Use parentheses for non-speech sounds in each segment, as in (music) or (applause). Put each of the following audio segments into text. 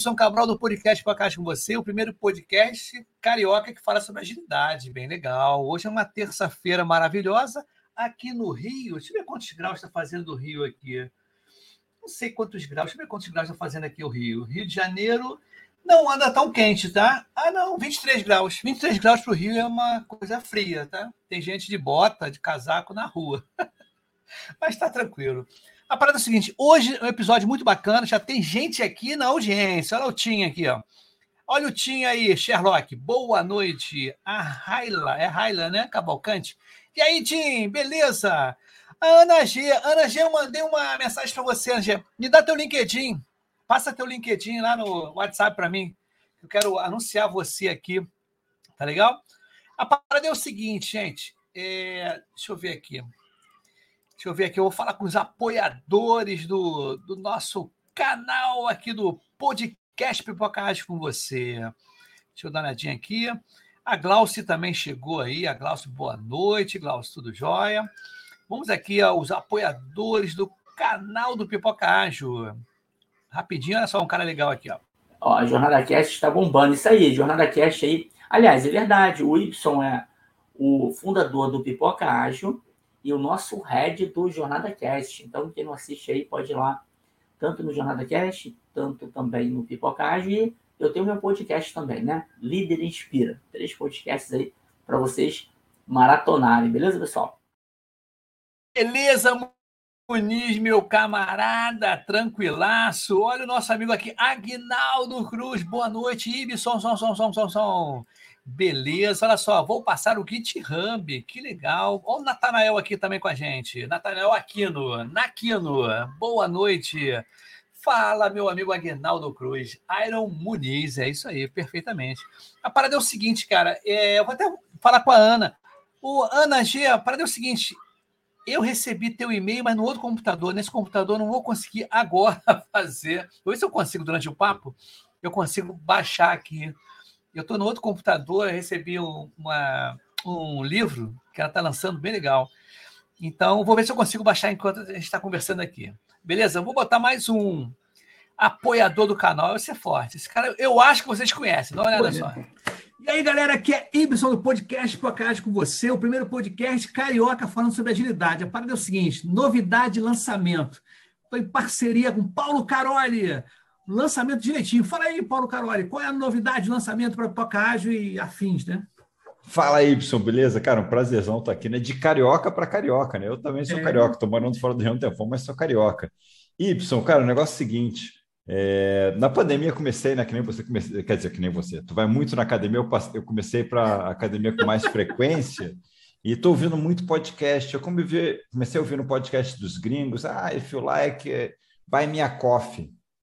Aqui é Ibson Cabral do podcast para Caixa com você, o primeiro podcast carioca que fala sobre agilidade. Bem legal. Hoje é uma terça-feira maravilhosa aqui no Rio. Deixa eu ver quantos graus está fazendo o Rio aqui. Não sei quantos graus. Deixa eu ver quantos graus está fazendo aqui o Rio. Rio de Janeiro não anda tão quente, tá? Ah, não, 23 graus. 23 graus para o Rio é uma coisa fria, tá? Tem gente de bota, de casaco na rua. (laughs) Mas está tranquilo. A parada é a seguinte: hoje é um episódio muito bacana, já tem gente aqui na audiência. Olha o Tim aqui, ó. Olha o Tim aí, Sherlock. Boa noite. A Raila, é Raila, né? Cavalcante. E aí, Tim, beleza? A Ana G. Ana G, eu mandei uma mensagem para você, Ana G. Me dá teu LinkedIn. Passa teu LinkedIn lá no WhatsApp para mim. Eu quero anunciar você aqui. Tá legal? A parada é o seguinte, gente. É... Deixa eu ver aqui. Deixa eu ver aqui, eu vou falar com os apoiadores do, do nosso canal aqui do podcast Pipoca Rádio com você. Deixa eu dar uma olhadinha aqui. A Glauce também chegou aí. A Glauce, boa noite. Glauce, tudo jóia? Vamos aqui aos apoiadores do canal do Pipoca Ágil. Rapidinho, olha só, um cara legal aqui, ó. Ó, a Jornada Cast está bombando. Isso aí, Jornada Cast aí. Aliás, é verdade, o Y é o fundador do Pipoca Ágil e o nosso head do Jornada Cast. Então, quem não assiste aí pode ir lá, tanto no Jornada Cast, tanto também no Pipocage. E eu tenho meu podcast também, né? Líder Inspira. Três podcasts aí para vocês maratonarem, beleza, pessoal? Beleza, Muniz, meu camarada, tranquilaço. Olha o nosso amigo aqui, Agnaldo Cruz. Boa noite, Ibson, som, som, som, som, som. Beleza, olha só, vou passar o GitHub, que legal. Olha o Natanael aqui também com a gente. Natanael Aquino, Naquino, boa noite. Fala, meu amigo Aguinaldo Cruz, Iron Muniz, é isso aí, perfeitamente. A parada é o seguinte, cara, é, eu vou até falar com a Ana. O Ana G, a parada é o seguinte, eu recebi teu e-mail, mas no outro computador, nesse computador não vou conseguir (laughs) agora fazer. Vou ver se eu consigo durante o papo, eu consigo baixar aqui eu estou no outro computador, recebi um, uma, um livro que ela está lançando bem legal. Então, vou ver se eu consigo baixar enquanto a gente está conversando aqui. Beleza? Eu vou botar mais um apoiador do canal. Esse é forte. Esse cara, eu acho que vocês conhecem. Dá uma olhada só. E aí, galera, aqui é Ibson do podcast Podcast com você, o primeiro podcast carioca falando sobre agilidade. A parada é o seguinte: novidade de lançamento. Estou em parceria com Paulo Caroli, lançamento direitinho. Fala aí, Paulo Caroli, qual é a novidade de lançamento para Pocágio e afins, né? Fala aí, Y, beleza? Cara, um prazerzão estar aqui, né? De carioca para carioca, né? Eu também sou é. carioca, estou morando fora do Rio um tempão, mas sou carioca. Y, cara, o negócio é o seguinte: é, na pandemia comecei, né? Que nem você comecei, quer dizer, que nem você. Tu vai muito na academia, eu, passei, eu comecei para academia com mais frequência (laughs) e estou ouvindo muito podcast. Eu comecei a ouvir no podcast dos gringos. Ah, if you like, buy me a coffee.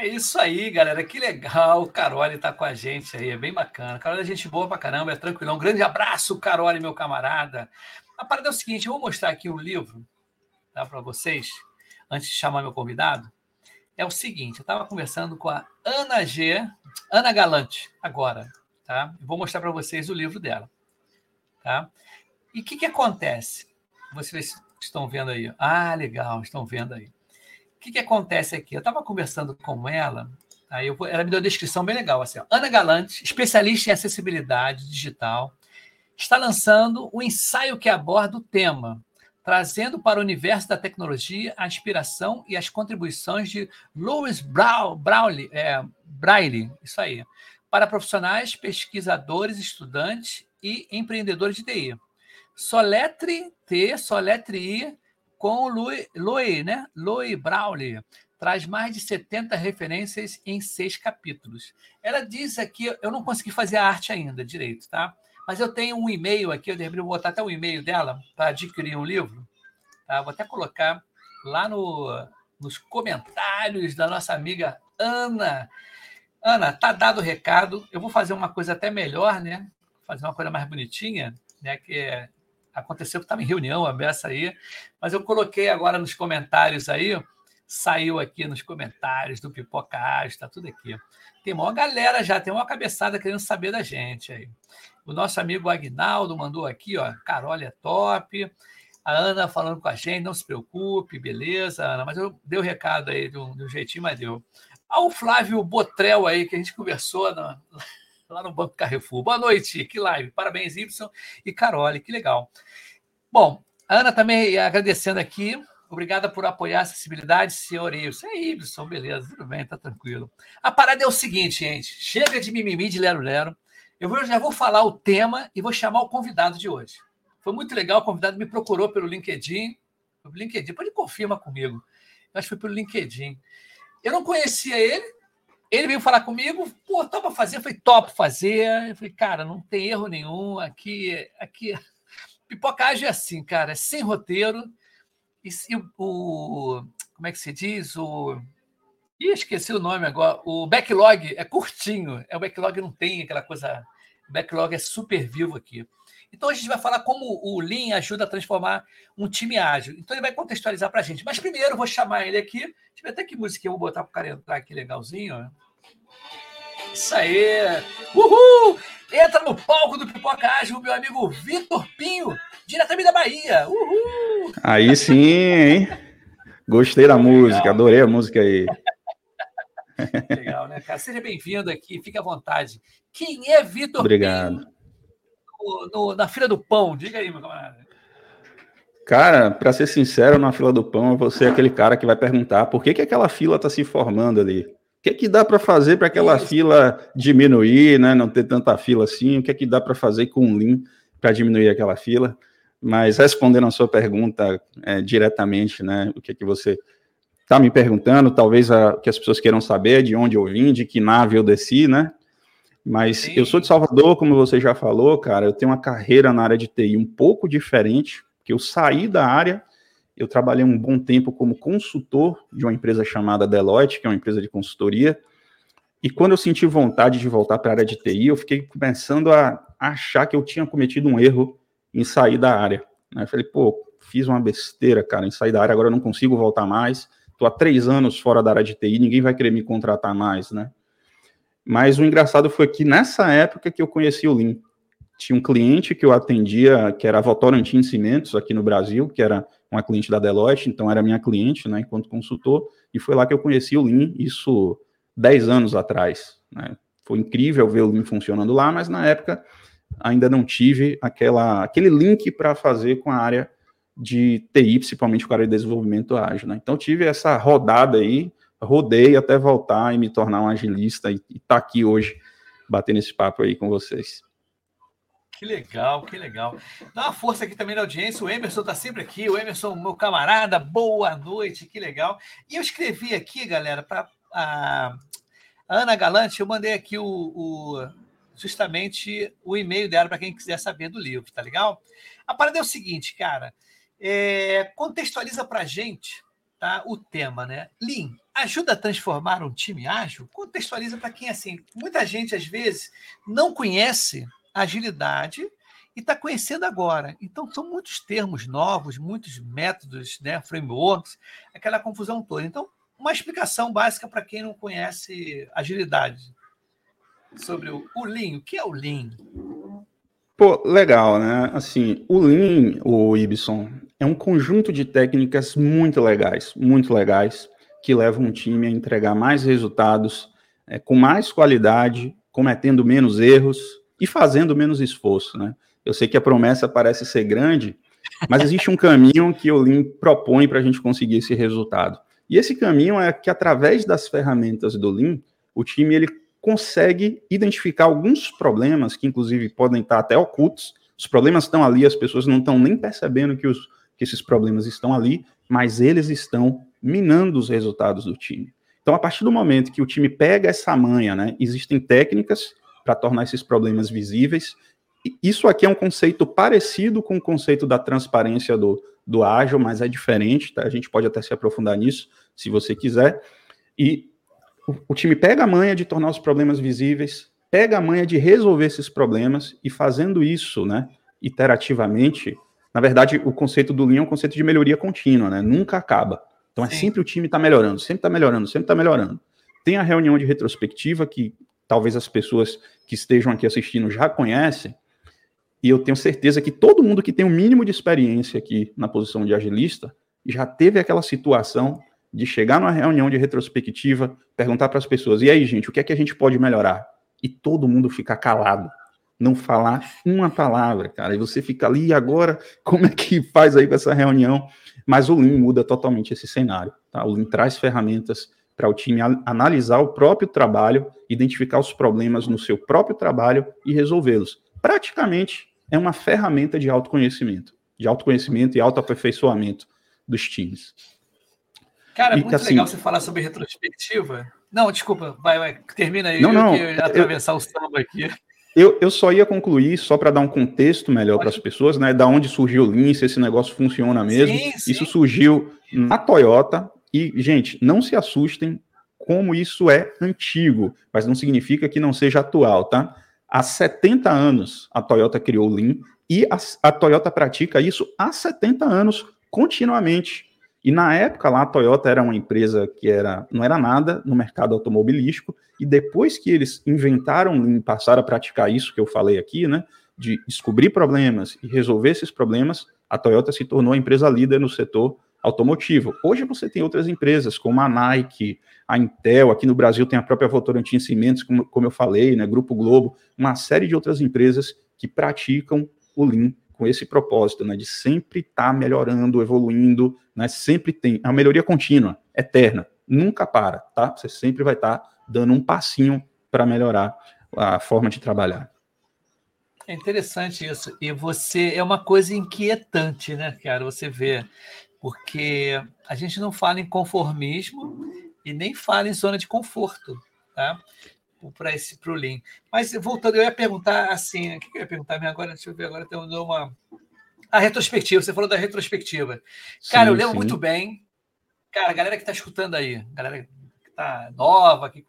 É isso aí, galera. Que legal. Carole está com a gente aí. É bem bacana. Carole é gente boa pra caramba, é tranquilão. Um grande abraço, Carole, meu camarada. A parada é o seguinte: eu vou mostrar aqui um livro tá, para vocês, antes de chamar meu convidado. É o seguinte: eu estava conversando com a Ana G, Ana Galante, agora. Tá? Vou mostrar para vocês o livro dela. Tá? E o que, que acontece? Vocês estão vendo aí. Ah, legal, estão vendo aí. O que, que acontece aqui? Eu estava conversando com ela, aí eu, ela me deu uma descrição bem legal. Assim, ó. Ana Galante, especialista em acessibilidade digital, está lançando um ensaio que aborda o tema, trazendo para o universo da tecnologia a inspiração e as contribuições de Louis Braille, é, Braille isso aí, para profissionais, pesquisadores, estudantes e empreendedores de TI. Soletre T, Soletre I, com Louis, Louis, né? Louis Braille. Traz mais de 70 referências em seis capítulos. Ela diz aqui, eu não consegui fazer a arte ainda direito, tá? Mas eu tenho um e-mail aqui, eu deveria botar até o um e-mail dela para adquirir um livro. Tá? Vou até colocar lá no, nos comentários da nossa amiga Ana. Ana, tá dado o recado. Eu vou fazer uma coisa até melhor, né? Fazer uma coisa mais bonitinha, né? Que é, aconteceu que estava em reunião a beça aí, mas eu coloquei agora nos comentários aí, saiu aqui nos comentários do Pipoca está tudo aqui. Tem uma galera já, tem uma cabeçada querendo saber da gente aí. O nosso amigo Agnaldo mandou aqui, ó, Carol é top. A Ana falando com a gente, não se preocupe, beleza, Ana, mas eu dei o recado aí de um, de um jeitinho, mas deu. Ao Flávio Botrel aí, que a gente conversou na, lá no Banco Carrefour. Boa noite, que live. Parabéns, Y e Carole, que legal. Bom, a Ana também agradecendo aqui. Obrigada por apoiar a acessibilidade, senhor Ibson. É Ibson, beleza, tudo bem, tá tranquilo. A parada é o seguinte, gente. Chega de mimimi de lero-lero. Eu vou, já vou falar o tema e vou chamar o convidado de hoje. Foi muito legal, o convidado me procurou pelo LinkedIn. Pelo LinkedIn, ele confirma comigo. Eu acho que foi pelo LinkedIn. Eu não conhecia ele, ele veio falar comigo, pô, topa fazer? Eu falei, top fazer. Eu falei, cara, não tem erro nenhum. Aqui, aqui, (laughs) pipocagem é assim, cara, é sem roteiro. E, e o, como é que se diz? O Ih, esqueci o nome agora. O backlog é curtinho. É, o backlog não tem aquela coisa. O backlog é super vivo aqui. Então a gente vai falar como o Lean ajuda a transformar um time ágil. Então ele vai contextualizar para a gente. Mas primeiro eu vou chamar ele aqui. Deixa eu ver até que música eu vou botar para o cara entrar aqui legalzinho. Isso aí! Uhul! Entra no palco do Pipoca Ágil, meu amigo Vitor Pinho, diretamente da Bahia. Uhul! Aí sim, hein? Gostei da música, adorei a música aí. Legal, né, cara? Seja bem-vindo aqui, fique à vontade. Quem é Vitor Obrigado. No, no, na fila do pão? Diga aí, meu camarada. Cara, para ser sincero, na fila do pão, você é aquele cara que vai perguntar por que, que aquela fila está se formando ali. O que, que dá para fazer para aquela Isso. fila diminuir, né? Não ter tanta fila assim? O que, que dá para fazer com o Lean para diminuir aquela fila? Mas respondendo a sua pergunta é, diretamente, né? O que, que você está me perguntando, talvez a, que as pessoas queiram saber de onde eu vim, de que nave eu desci, né? Mas Sim. eu sou de Salvador, como você já falou, cara, eu tenho uma carreira na área de TI um pouco diferente, que eu saí da área, eu trabalhei um bom tempo como consultor de uma empresa chamada Deloitte, que é uma empresa de consultoria, e quando eu senti vontade de voltar para a área de TI, eu fiquei começando a achar que eu tinha cometido um erro em sair da área. Né? Eu falei, pô, fiz uma besteira, cara, em sair da área, agora eu não consigo voltar mais Estou há três anos fora da área de TI, ninguém vai querer me contratar mais, né? Mas o engraçado foi que nessa época que eu conheci o Lean. Tinha um cliente que eu atendia, que era a Votorantim Cimentos, aqui no Brasil, que era uma cliente da Deloitte, então era minha cliente, né, enquanto consultor, e foi lá que eu conheci o Lean, isso dez anos atrás, né? Foi incrível ver o Lean funcionando lá, mas na época ainda não tive aquela, aquele link para fazer com a área de TI, principalmente o cara de desenvolvimento ágil, né? Então tive essa rodada aí, rodei até voltar e me tornar um agilista e estar tá aqui hoje batendo esse papo aí com vocês. Que legal, que legal. Dá uma força aqui também na audiência. O Emerson está sempre aqui. O Emerson, meu camarada, boa noite, que legal. E eu escrevi aqui, galera, para a Ana Galante, eu mandei aqui o, o justamente o e-mail dela para quem quiser saber do livro, tá legal? A parada é o seguinte, cara. É, contextualiza para gente tá, o tema, né? Lean ajuda a transformar um time ágil? Contextualiza para quem, assim, muita gente às vezes não conhece agilidade e está conhecendo agora. Então, são muitos termos novos, muitos métodos, né, frameworks, aquela confusão toda. Então, uma explicação básica para quem não conhece agilidade. sobre o, o Lean. O que é o Lean? Pô, legal, né? Assim, o Lean, o Ibson, é um conjunto de técnicas muito legais, muito legais, que levam um time a entregar mais resultados, é, com mais qualidade, cometendo menos erros e fazendo menos esforço, né? Eu sei que a promessa parece ser grande, mas existe um caminho que o Lean propõe para a gente conseguir esse resultado. E esse caminho é que, através das ferramentas do Lean, o time ele consegue identificar alguns problemas que, inclusive, podem estar até ocultos. Os problemas estão ali, as pessoas não estão nem percebendo que, os, que esses problemas estão ali, mas eles estão minando os resultados do time. Então, a partir do momento que o time pega essa manha, né, existem técnicas para tornar esses problemas visíveis. Isso aqui é um conceito parecido com o conceito da transparência do, do ágil, mas é diferente, tá? A gente pode até se aprofundar nisso, se você quiser. E o, o time pega a manha de tornar os problemas visíveis, pega a manha de resolver esses problemas e fazendo isso, né, iterativamente, na verdade, o conceito do Lean é um conceito de melhoria contínua, né? Nunca acaba. Então é sempre o time está melhorando, sempre está melhorando, sempre está melhorando. Tem a reunião de retrospectiva que talvez as pessoas que estejam aqui assistindo já conhecem, e eu tenho certeza que todo mundo que tem o um mínimo de experiência aqui na posição de agilista já teve aquela situação de chegar numa reunião de retrospectiva, perguntar para as pessoas: e aí, gente, o que é que a gente pode melhorar? E todo mundo ficar calado, não falar uma palavra, cara. E você fica ali, e agora, como é que faz aí com essa reunião? Mas o Lean muda totalmente esse cenário. Tá? O Lean traz ferramentas para o time analisar o próprio trabalho, identificar os problemas no seu próprio trabalho e resolvê-los. Praticamente é uma ferramenta de autoconhecimento, de autoconhecimento e autoaperfeiçoamento dos times. Cara, é muito assim, legal você falar sobre retrospectiva. Não, desculpa, vai, vai termina aí, não, não, eu ia atravessar eu, o samba aqui. Eu, eu só ia concluir, só para dar um contexto melhor para as pessoas, né? Da onde surgiu o Lean, se esse negócio funciona mesmo. Sim, sim. Isso surgiu na Toyota, e, gente, não se assustem como isso é antigo, mas não significa que não seja atual, tá? Há 70 anos a Toyota criou o Lean e a, a Toyota pratica isso há 70 anos continuamente. E na época lá a Toyota era uma empresa que era não era nada no mercado automobilístico e depois que eles inventaram Lean, passaram a praticar isso que eu falei aqui, né, de descobrir problemas e resolver esses problemas, a Toyota se tornou a empresa líder no setor automotivo. Hoje você tem outras empresas, como a Nike, a Intel, aqui no Brasil tem a própria Votorantim Cimentos, como, como eu falei, né, Grupo Globo, uma série de outras empresas que praticam o Lean com esse propósito, né, de sempre estar tá melhorando, evoluindo, né, sempre tem a melhoria contínua, eterna, nunca para, tá? Você sempre vai estar tá dando um passinho para melhorar a forma de trabalhar. É interessante isso. E você é uma coisa inquietante, né, cara? Você vê porque a gente não fala em conformismo e nem fala em zona de conforto, tá? Para esse pro Lean. Mas voltando, eu ia perguntar assim, o que eu ia perguntar agora? Deixa eu ver agora, tem uma a retrospectiva. Você falou da retrospectiva. Cara, sim, eu lembro sim. muito bem. Cara, a galera que está escutando aí, galera que está nova aqui,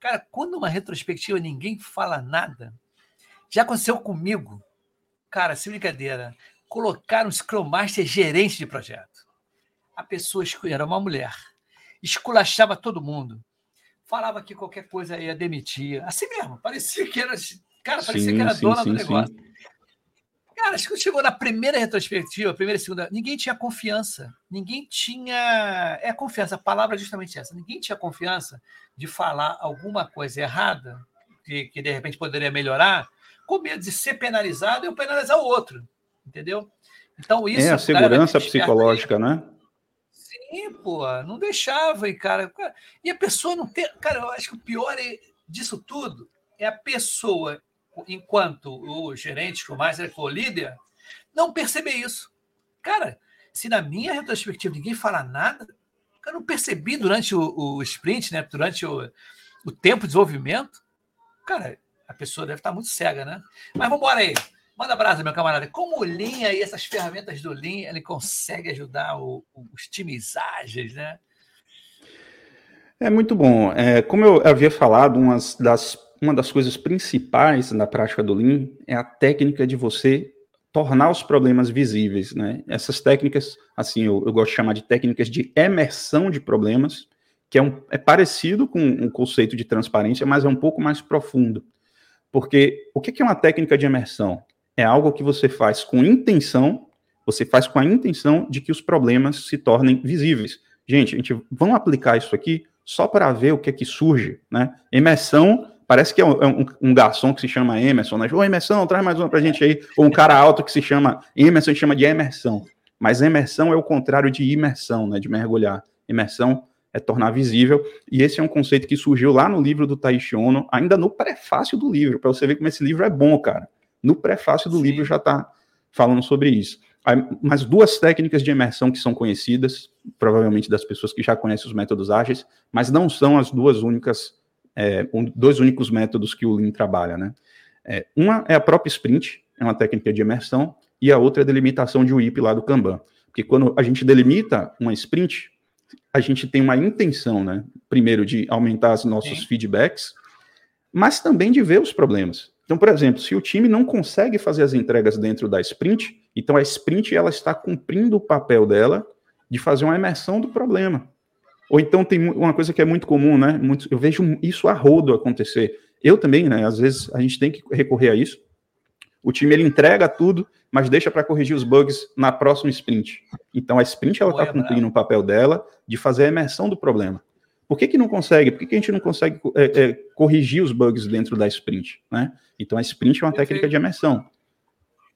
cara, quando uma retrospectiva ninguém fala nada, já aconteceu comigo. Cara, sem brincadeira, colocar um Scrum Master gerente de projeto a pessoa era uma mulher, esculachava todo mundo, falava que qualquer coisa ia demitir, assim mesmo, parecia que era, cara, parecia sim, que era sim, dona sim, do negócio. Cara, acho que chegou na primeira retrospectiva, primeira e segunda, ninguém tinha confiança. Ninguém tinha. É confiança, a palavra é justamente essa. Ninguém tinha confiança de falar alguma coisa errada, que, que de repente poderia melhorar, com medo de ser penalizado e eu penalizar o outro. Entendeu? Então, isso. É a segurança psicológica, aí, né? Não deixava, e cara. E a pessoa não tem. Cara, eu acho que o pior é, disso tudo é a pessoa, enquanto o gerente, o mais o líder, não perceber isso. Cara, se na minha retrospectiva ninguém fala nada, eu não percebi durante o, o sprint, né? Durante o, o tempo de desenvolvimento, cara, a pessoa deve estar muito cega, né? Mas vamos embora aí. Manda brasa, meu camarada. Como o Lean e essas ferramentas do Lean, ele consegue ajudar o, os times ágeis, né? É muito bom. É, como eu havia falado, umas das, uma das coisas principais na prática do Lean é a técnica de você tornar os problemas visíveis, né? Essas técnicas, assim, eu, eu gosto de chamar de técnicas de emersão de problemas, que é, um, é parecido com o um conceito de transparência, mas é um pouco mais profundo. Porque o que é uma técnica de imersão? É algo que você faz com intenção, você faz com a intenção de que os problemas se tornem visíveis. Gente, a gente vamos aplicar isso aqui só para ver o que é que surge, né? Imersão parece que é um, é um, um, garçom que se chama Emerson, né? Ô, Emerson, traz mais uma pra gente aí. Ou um cara alto que se chama Emerson, a gente chama de emersão. Mas emersão é o contrário de imersão, né? De mergulhar. Imersão é tornar visível. E esse é um conceito que surgiu lá no livro do Taishi Ono, ainda no prefácio do livro, para você ver como esse livro é bom, cara. No prefácio do Sim. livro já está falando sobre isso. Mas duas técnicas de imersão que são conhecidas, provavelmente das pessoas que já conhecem os métodos ágeis, mas não são as duas únicas, é, um, dois únicos métodos que o Lean trabalha, né? É, uma é a própria sprint, é uma técnica de imersão, e a outra é a delimitação de WIP lá do Kanban. Porque quando a gente delimita uma sprint, a gente tem uma intenção, né? Primeiro, de aumentar os nossos Sim. feedbacks, mas também de ver os problemas. Então, por exemplo, se o time não consegue fazer as entregas dentro da sprint, então a sprint ela está cumprindo o papel dela de fazer uma imersão do problema. Ou então tem uma coisa que é muito comum, né? Muito, eu vejo isso a rodo acontecer. Eu também, né? Às vezes a gente tem que recorrer a isso. O time ele entrega tudo, mas deixa para corrigir os bugs na próxima sprint. Então a sprint ela está cumprindo o papel dela de fazer a imersão do problema. Por que, que não consegue? Por que, que a gente não consegue é, é, corrigir os bugs dentro da sprint? Né? Então a sprint é uma técnica de imersão.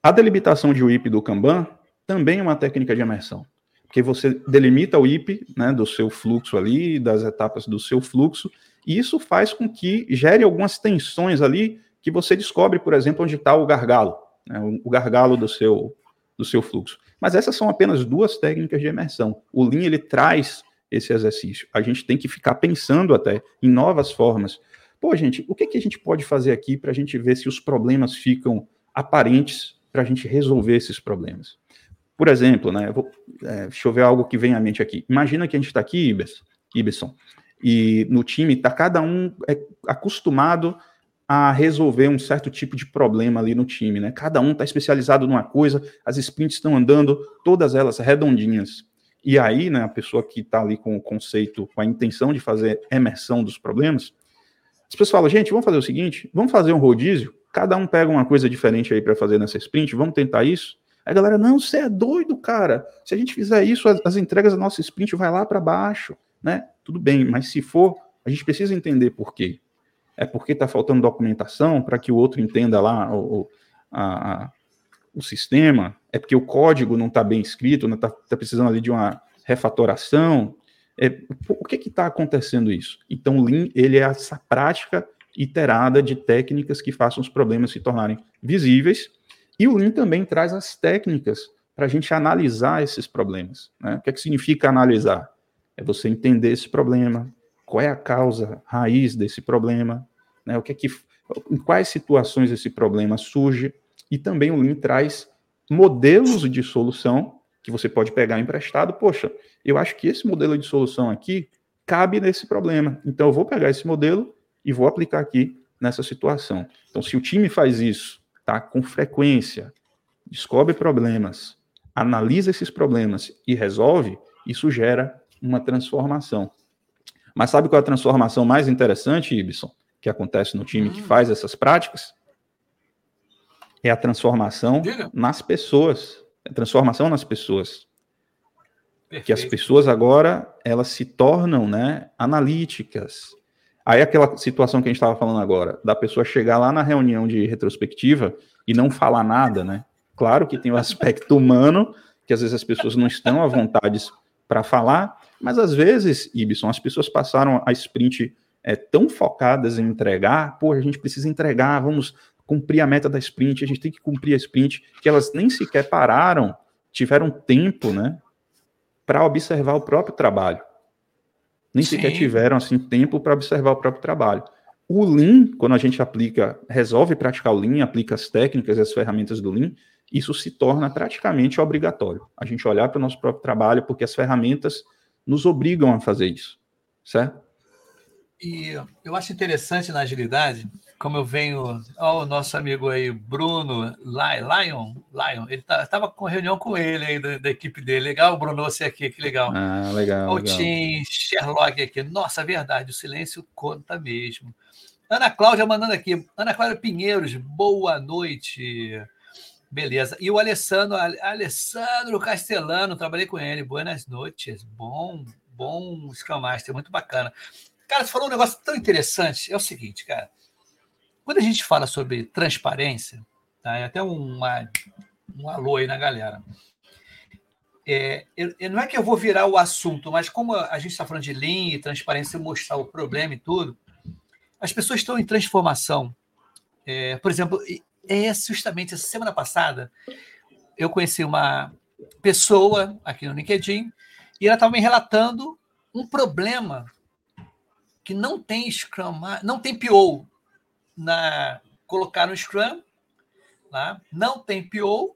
A delimitação de WIP do Kanban também é uma técnica de imersão. Porque você delimita o IP né, do seu fluxo ali, das etapas do seu fluxo, e isso faz com que gere algumas tensões ali que você descobre, por exemplo, onde está o gargalo né, o gargalo do seu, do seu fluxo. Mas essas são apenas duas técnicas de imersão. O Lean, ele traz esse exercício. A gente tem que ficar pensando até em novas formas. Pô, gente, o que, que a gente pode fazer aqui para a gente ver se os problemas ficam aparentes para a gente resolver esses problemas? Por exemplo, né, vou, é, deixa eu ver algo que vem à mente aqui. Imagina que a gente está aqui, Ibeson, e no time está cada um é, acostumado a resolver um certo tipo de problema ali no time, né? Cada um está especializado numa coisa, as sprints estão andando, todas elas redondinhas. E aí, né, a pessoa que está ali com o conceito, com a intenção de fazer emersão dos problemas, as pessoas falam, gente, vamos fazer o seguinte, vamos fazer um rodízio, cada um pega uma coisa diferente aí para fazer nessa sprint, vamos tentar isso? Aí a galera, não, você é doido, cara. Se a gente fizer isso, as, as entregas da nossa sprint vai lá para baixo, né? Tudo bem, mas se for, a gente precisa entender por quê é porque está faltando documentação para que o outro entenda lá o, a, o sistema, é porque o código não está bem escrito, está né, tá precisando ali de uma refatoração. É, o que está acontecendo isso? Então, o Lean ele é essa prática iterada de técnicas que façam os problemas se tornarem visíveis, e o Lean também traz as técnicas para a gente analisar esses problemas. Né? O que, é que significa analisar? É você entender esse problema, qual é a causa raiz desse problema, né? O que é que, em quais situações esse problema surge? E também o Lean traz modelos de solução que você pode pegar emprestado. Poxa, eu acho que esse modelo de solução aqui cabe nesse problema. Então eu vou pegar esse modelo e vou aplicar aqui nessa situação. Então, se o time faz isso, tá, com frequência, descobre problemas, analisa esses problemas e resolve, isso gera uma transformação. Mas sabe qual é a transformação mais interessante, Ibson? que acontece no time que hum. faz essas práticas é a transformação Diga. nas pessoas. A transformação nas pessoas. Perfeito. Que as pessoas agora, elas se tornam né, analíticas. Aí aquela situação que a gente estava falando agora, da pessoa chegar lá na reunião de retrospectiva e não falar nada, né? Claro que tem o (laughs) aspecto humano, que às vezes as pessoas não estão à vontade para falar, mas às vezes, Ibson, as pessoas passaram a sprint é, tão focadas em entregar, pô, a gente precisa entregar, vamos cumprir a meta da sprint, a gente tem que cumprir a sprint, que elas nem sequer pararam, tiveram tempo, né, para observar o próprio trabalho. Nem Sim. sequer tiveram assim tempo para observar o próprio trabalho. O Lean, quando a gente aplica, resolve praticar o Lean, aplica as técnicas e as ferramentas do Lean, isso se torna praticamente obrigatório. A gente olhar para o nosso próprio trabalho, porque as ferramentas nos obrigam a fazer isso, certo? E eu acho interessante na agilidade, como eu venho. Ó, o nosso amigo aí, Bruno Lion, Lion ele estava tá, com reunião com ele aí da, da, equipe dele. Legal, Bruno, você aqui, que legal. Ah, legal. O Tim Sherlock aqui. Nossa, verdade, o silêncio conta mesmo. Ana Cláudia mandando aqui. Ana Cláudia Pinheiros, boa noite. Beleza. E o Alessandro, Alessandro Castellano, trabalhei com ele. Boas noites. Bom, bom Scrum Master, muito bacana. Cara, você falou um negócio tão interessante. É o seguinte, cara. Quando a gente fala sobre transparência, tá? É até uma, um alô aí na galera. É, eu, não é que eu vou virar o assunto, mas como a gente está falando de linha e transparência, mostrar o problema e tudo, as pessoas estão em transformação. É, por exemplo, é justamente essa semana passada, eu conheci uma pessoa aqui no LinkedIn e ela estava me relatando um problema que não tem Scrum, não tem PO na colocar no Scrum, tá? não tem PO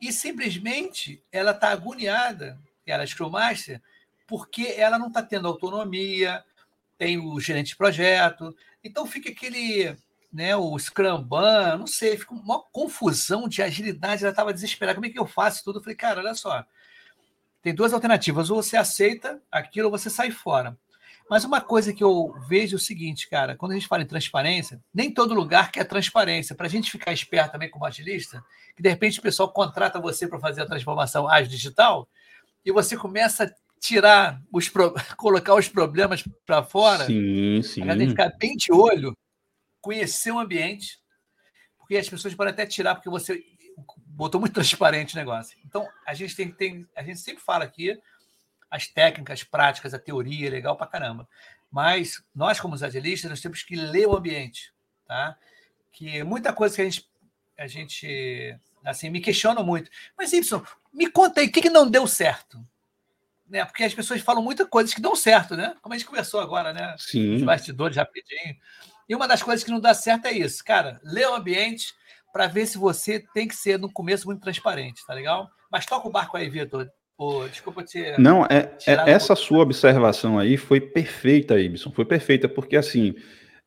e simplesmente ela está agoniada, ela é Scrum Master, porque ela não está tendo autonomia, tem o gerente de projeto, então fica aquele né, o Scrum Ban, não sei, fica uma confusão de agilidade, ela estava desesperada, como é que eu faço tudo? Eu falei, cara, olha só, tem duas alternativas, ou você aceita aquilo ou você sai fora. Mas uma coisa que eu vejo é o seguinte, cara, quando a gente fala em transparência, nem todo lugar quer transparência. Para a gente ficar esperto também como agilista, que de repente o pessoal contrata você para fazer a transformação ágil digital, e você começa a tirar os (laughs) colocar os problemas para fora. Sim, sim. A gente ficar bem de olho conhecer o ambiente, porque as pessoas podem até tirar, porque você botou muito (laughs) transparente o negócio. Então, a gente tem, tem a gente sempre fala aqui as técnicas, práticas, a teoria é legal para caramba. Mas nós, como agilistas, nós temos que ler o ambiente, tá? Que muita coisa que a gente, a gente assim, me questiona muito. Mas, Y, me conta aí, o que, que não deu certo? Né? Porque as pessoas falam muitas coisas que dão certo, né? Como a gente conversou agora, né? Sim. Os bastidores rapidinho. E uma das coisas que não dá certo é isso, cara. Lê o ambiente para ver se você tem que ser no começo muito transparente, tá legal? Mas toca o barco aí, Vitor. Pô, desculpa te. Não, é, é essa sua observação aí foi perfeita, Ibson. Foi perfeita, porque assim.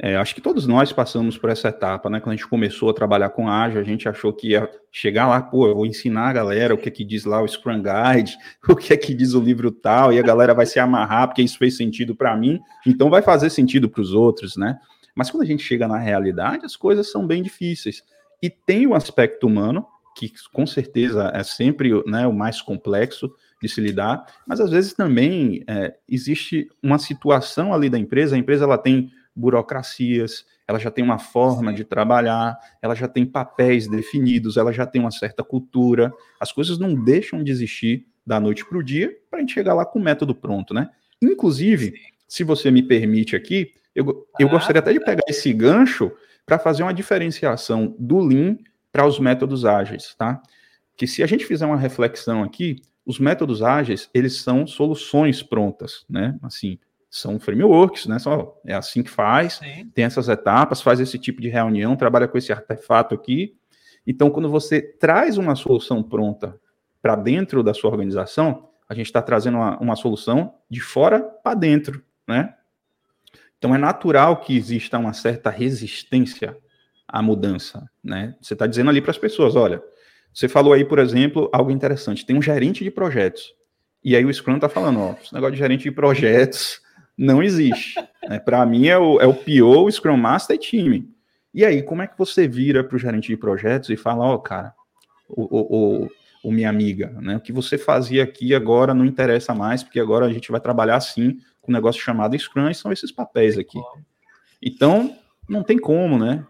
É, acho que todos nós passamos por essa etapa, né? Quando a gente começou a trabalhar com ágil, a gente achou que ia chegar lá, pô, eu vou ensinar a galera o que é que diz lá o Scrum Guide, (laughs) o que é que diz o livro tal, e a galera vai se amarrar porque isso fez sentido para mim, então vai fazer sentido para os outros, né? Mas quando a gente chega na realidade, as coisas são bem difíceis. E tem o aspecto humano, que com certeza é sempre né, o mais complexo de se lidar, mas às vezes também é, existe uma situação ali da empresa, a empresa ela tem burocracias, ela já tem uma forma de trabalhar, ela já tem papéis definidos, ela já tem uma certa cultura, as coisas não deixam de existir da noite para o dia para a gente chegar lá com o método pronto, né? Inclusive, se você me permite aqui, eu, eu ah, gostaria até de pegar esse gancho para fazer uma diferenciação do Lean para os métodos ágeis, tá? Que se a gente fizer uma reflexão aqui, os métodos ágeis, eles são soluções prontas, né? Assim, são frameworks, né? Só, é assim que faz, Sim. tem essas etapas, faz esse tipo de reunião, trabalha com esse artefato aqui. Então, quando você traz uma solução pronta para dentro da sua organização, a gente está trazendo uma, uma solução de fora para dentro, né? Então é natural que exista uma certa resistência à mudança, né? Você está dizendo ali para as pessoas, olha, você falou aí, por exemplo, algo interessante. Tem um gerente de projetos. E aí o Scrum está falando, ó, esse negócio de gerente de projetos (laughs) não existe. Né? Para mim é o, é o PO, o Scrum Master e time. E aí, como é que você vira para o gerente de projetos e fala, ó, cara, o, o, o, o, minha amiga, né? O que você fazia aqui agora não interessa mais, porque agora a gente vai trabalhar assim com um negócio chamado Scrum, e são esses papéis aqui. Então, não tem como, né?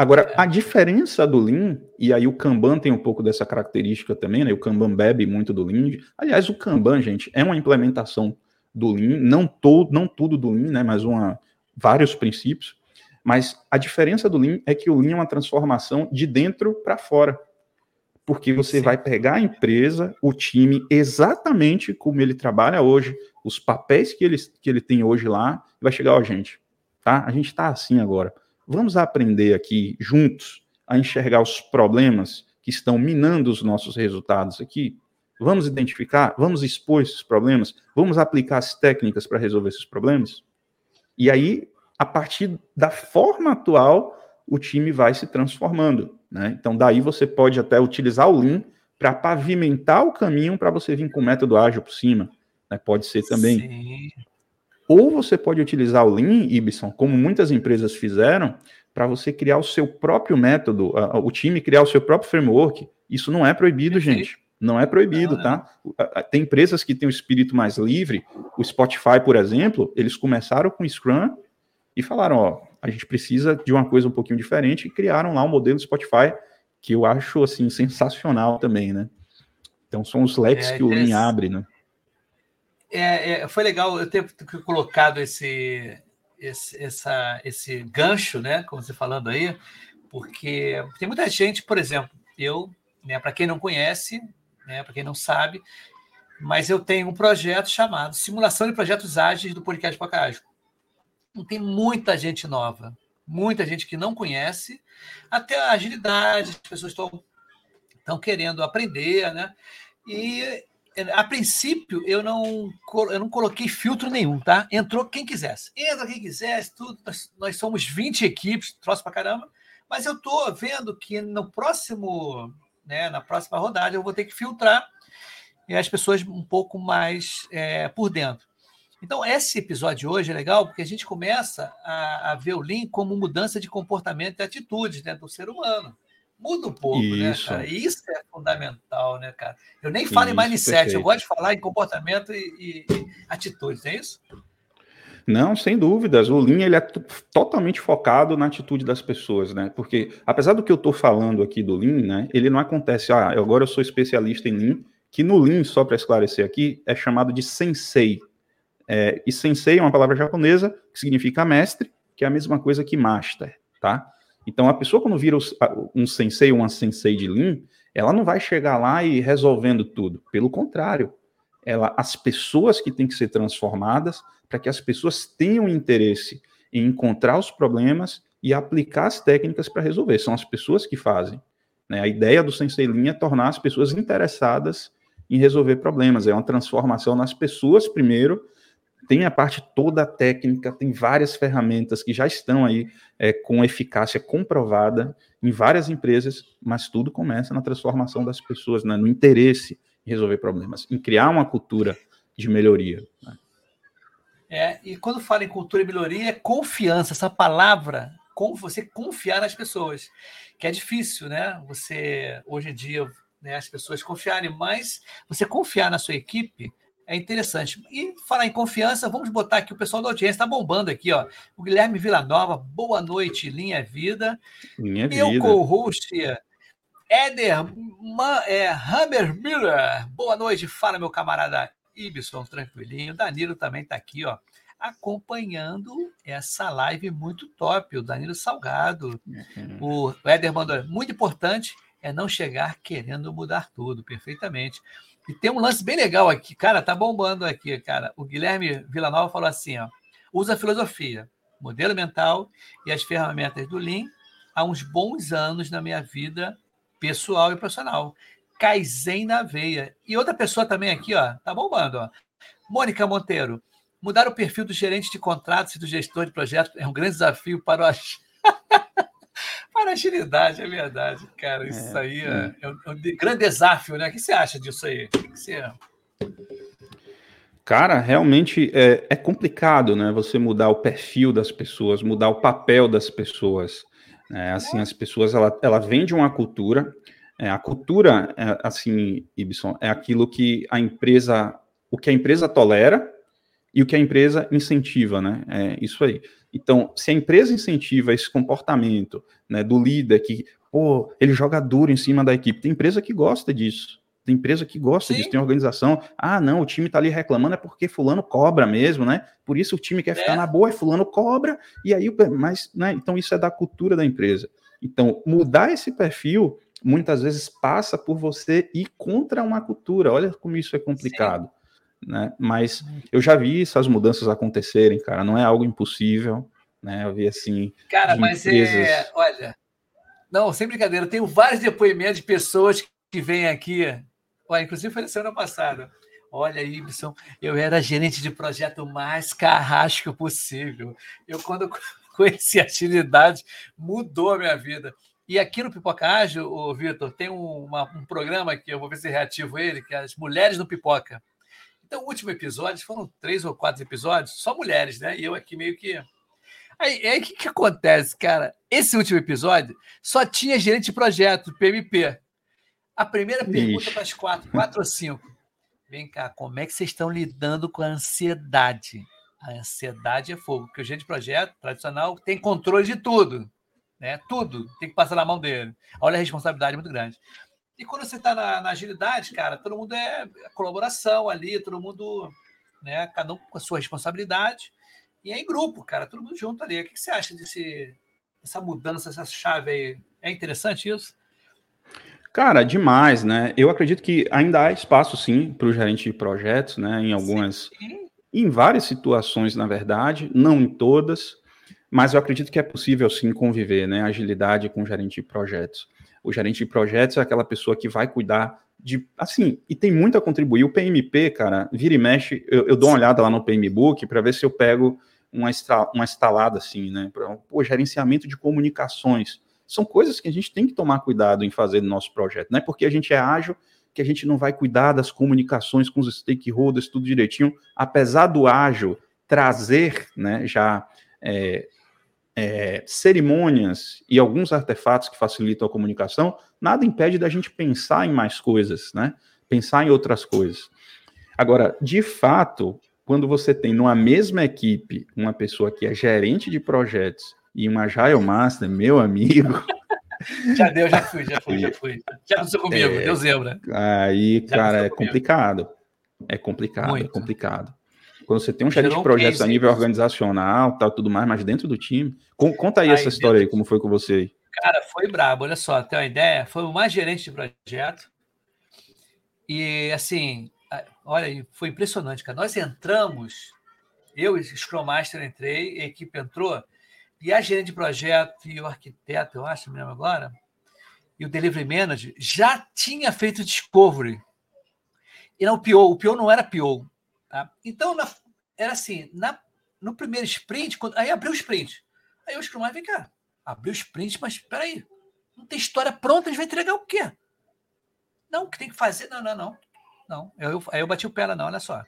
Agora, a diferença do Lean, e aí o Kanban tem um pouco dessa característica também, né? O Kanban bebe muito do Lean. Aliás, o Kanban, gente, é uma implementação do Lean, não, todo, não tudo do Lean, né? Mas uma, vários princípios. Mas a diferença do Lean é que o Lean é uma transformação de dentro para fora. Porque você Sim. vai pegar a empresa, o time, exatamente como ele trabalha hoje, os papéis que ele, que ele tem hoje lá, e vai chegar, ó, gente, tá? A gente está assim agora. Vamos aprender aqui juntos a enxergar os problemas que estão minando os nossos resultados aqui. Vamos identificar, vamos expor esses problemas, vamos aplicar as técnicas para resolver esses problemas. E aí, a partir da forma atual, o time vai se transformando. Né? Então, daí você pode até utilizar o Lean para pavimentar o caminho para você vir com o método ágil por cima. Né? Pode ser também. Sim. Ou você pode utilizar o Lean, Ibson, como muitas empresas fizeram, para você criar o seu próprio método, o time criar o seu próprio framework. Isso não é proibido, gente. Não é proibido, não, tá? Tem empresas que têm o um espírito mais livre. O Spotify, por exemplo, eles começaram com Scrum e falaram, ó, a gente precisa de uma coisa um pouquinho diferente e criaram lá um modelo Spotify que eu acho assim sensacional também, né? Então são os leques é, que o Lean abre, né? É, é, foi legal eu ter colocado esse, esse, essa, esse gancho, né? Como você falando aí, porque tem muita gente, por exemplo, eu, né, para quem não conhece, né, para quem não sabe, mas eu tenho um projeto chamado Simulação de Projetos Ágeis do Podcast Pacágio. Então, tem muita gente nova, muita gente que não conhece, até a agilidade, as pessoas estão, estão querendo aprender, né? E a princípio eu não, eu não coloquei filtro nenhum, tá? Entrou quem quisesse. Entra quem quisesse, tudo. Nós, nós somos 20 equipes, troço pra caramba. Mas eu estou vendo que no próximo, né, na próxima rodada eu vou ter que filtrar e as pessoas um pouco mais é, por dentro. Então, esse episódio de hoje é legal porque a gente começa a, a ver o Lean como mudança de comportamento e atitudes dentro do ser humano muda um pouco, né, Isso. né, cara? E isso é fundamental, né, cara? Eu nem falo isso, em mindset, perfeito. eu gosto de falar em comportamento e, e, e atitudes, é isso? Não, sem dúvidas. O Lean ele é totalmente focado na atitude das pessoas, né? Porque apesar do que eu estou falando aqui do Lean, né, ele não acontece. Ah, agora eu sou especialista em Lean, que no Lean, só para esclarecer aqui, é chamado de sensei. É, e sensei é uma palavra japonesa que significa mestre, que é a mesma coisa que master, tá? Então, a pessoa, quando vira um sensei ou uma sensei de Lean, ela não vai chegar lá e resolvendo tudo. Pelo contrário, ela, as pessoas que têm que ser transformadas para que as pessoas tenham interesse em encontrar os problemas e aplicar as técnicas para resolver. São as pessoas que fazem. Né? A ideia do Sensei Lean é tornar as pessoas interessadas em resolver problemas. É uma transformação nas pessoas primeiro, tem a parte toda técnica, tem várias ferramentas que já estão aí é, com eficácia comprovada em várias empresas, mas tudo começa na transformação das pessoas, né, no interesse em resolver problemas, em criar uma cultura de melhoria. Né? É, e quando fala em cultura de melhoria, é confiança, essa palavra, você confiar nas pessoas, que é difícil, né? Você, hoje em dia, né, as pessoas confiarem, mas você confiar na sua equipe é interessante. E falar em confiança, vamos botar aqui o pessoal da audiência, está bombando aqui, ó. O Guilherme Villanova, boa noite, Linha Vida. Linha Meu Vida. co-host, Éder é, Hammer Miller, boa noite, fala meu camarada Ibson, tranquilinho. Danilo também está aqui, ó, acompanhando essa live muito top. O Danilo Salgado, uhum. o Éder mandou, muito importante é não chegar querendo mudar tudo, perfeitamente. E tem um lance bem legal aqui, cara, tá bombando aqui, cara. O Guilherme Villanova falou assim, ó, usa a filosofia, modelo mental e as ferramentas do Lean há uns bons anos na minha vida pessoal e profissional. Kaizen na veia. E outra pessoa também aqui, ó, tá bombando, ó. Mônica Monteiro, mudar o perfil do gerente de contratos e do gestor de projetos é um grande desafio para o Para agilidade, é verdade, cara. Isso é, aí é, é, um, é, um, grande desafio, né? O que você acha disso aí? O que você... Cara, realmente é, é, complicado, né? Você mudar o perfil das pessoas, mudar o papel das pessoas. É, assim, as pessoas, ela, ela vem de uma cultura. É, a cultura, é, assim, Ibson, é aquilo que a empresa, o que a empresa tolera e o que a empresa incentiva, né? É isso aí. Então, se a empresa incentiva esse comportamento né, do líder que, pô, ele joga duro em cima da equipe, tem empresa que gosta disso. Tem empresa que gosta Sim. disso, tem organização. Ah, não, o time tá ali reclamando é porque fulano cobra mesmo, né? Por isso o time quer ficar é. na boa, é fulano cobra, e aí, mas, né? Então isso é da cultura da empresa. Então, mudar esse perfil muitas vezes passa por você ir contra uma cultura. Olha como isso é complicado. Sim né? Mas eu já vi essas mudanças acontecerem, cara. Não é algo impossível, né? Eu vi assim. Cara, mas é, empresas... é. Olha. Não, sem brincadeira, eu tenho vários depoimentos de pessoas que vêm aqui. Olha, inclusive foi na semana passada. Olha, Ibson, eu era gerente de projeto mais carrasco possível. Eu, quando (laughs) conheci a agilidade, mudou a minha vida. E aqui no Pipoca Ágil, Vitor, tem um, uma, um programa que eu vou ver se reativo ele, que é as Mulheres no Pipoca. Então, o último episódio, foram três ou quatro episódios, só mulheres, né? E eu aqui meio que. Aí, aí o que, que acontece, cara? Esse último episódio só tinha gerente de projeto, PMP. A primeira pergunta para as quatro, quatro ou cinco. Vem cá, como é que vocês estão lidando com a ansiedade? A ansiedade é fogo, porque o gerente de projeto tradicional tem controle de tudo. Né? Tudo tem que passar na mão dele. Olha a responsabilidade muito grande. E quando você está na, na, agilidade, cara, todo mundo é, é colaboração ali, todo mundo, né, cada um com a sua responsabilidade. E é em grupo, cara, todo mundo junto ali. O que você acha desse, dessa mudança, essa chave aí? É interessante isso? Cara, demais, né? Eu acredito que ainda há espaço, sim, para o gerente de projetos, né? Em algumas. Sim. Em várias situações, na verdade, não em todas, mas eu acredito que é possível, sim, conviver, né? Agilidade com gerente de projetos. O gerente de projetos é aquela pessoa que vai cuidar de, assim, e tem muito a contribuir. O PMP, cara, vira e mexe, eu, eu dou uma olhada lá no PMBook para ver se eu pego uma, estra, uma instalada assim, né? Pô, gerenciamento de comunicações. São coisas que a gente tem que tomar cuidado em fazer no nosso projeto. Não é porque a gente é ágil que a gente não vai cuidar das comunicações com os stakeholders, tudo direitinho. Apesar do ágil trazer, né, já é, é, cerimônias e alguns artefatos que facilitam a comunicação, nada impede da gente pensar em mais coisas, né? Pensar em outras coisas. Agora, de fato, quando você tem numa mesma equipe uma pessoa que é gerente de projetos e uma Agile Master, meu amigo. (laughs) Já deu, já fui, já fui, já fui. Já aconteceu comigo, é, deu zebra. Aí, já cara, é complicado. É complicado, é Muito. é complicado. Quando você tem um gerente de projetos a nível organizacional, tal, tudo mais, mas dentro do time. Conta aí, aí essa história aí, como foi com você Cara, foi brabo. Olha só, tem uma ideia. Foi o mais gerente de projeto. E, assim, olha aí, foi impressionante, cara. Nós entramos, eu e o Scrum Master entrei, a equipe entrou, e a gerente de projeto e o arquiteto, eu acho, me lembro agora, e o delivery manager já tinha feito discovery. E não o PO, o PO não era PO. Tá? Então, na, era assim, na, no primeiro sprint, quando, aí abriu o sprint. Aí o Scrum vem cá, abriu o sprint, mas espera aí, não tem história pronta, a gente vai entregar o quê? Não, o que tem que fazer? Não, não, não. Não, eu, aí eu bati o pé lá, não, olha só.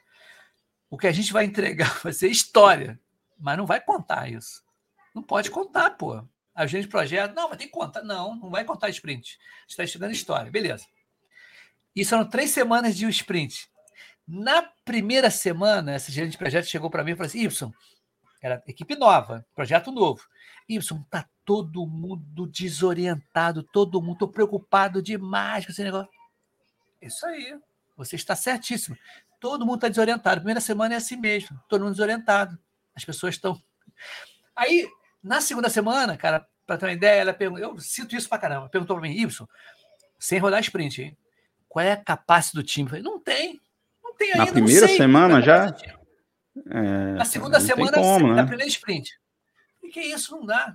O que a gente vai entregar (laughs) vai ser história, mas não vai contar isso. Não pode contar, pô. A gente projeto, não, mas tem que contar. Não, não vai contar sprint. Está estudando história, beleza. Isso eram três semanas de um sprint. Na primeira semana, esse gerente de projeto chegou para mim e falou assim: Y, era equipe nova, projeto novo. Y, tá todo mundo desorientado, todo mundo, tô preocupado demais com esse negócio. Isso aí, você está certíssimo. Todo mundo está desorientado. Primeira semana é assim mesmo, todo mundo desorientado. As pessoas estão. Aí, na segunda semana, cara, para ter uma ideia, ela perguntou, eu sinto isso para caramba, perguntou para mim, Y, sem rodar sprint, hein? Qual é a capacidade do time? Eu falei, não tem ainda, Na primeira semana já? É, Na segunda semana, como, né? na primeira sprint. E que isso não dá.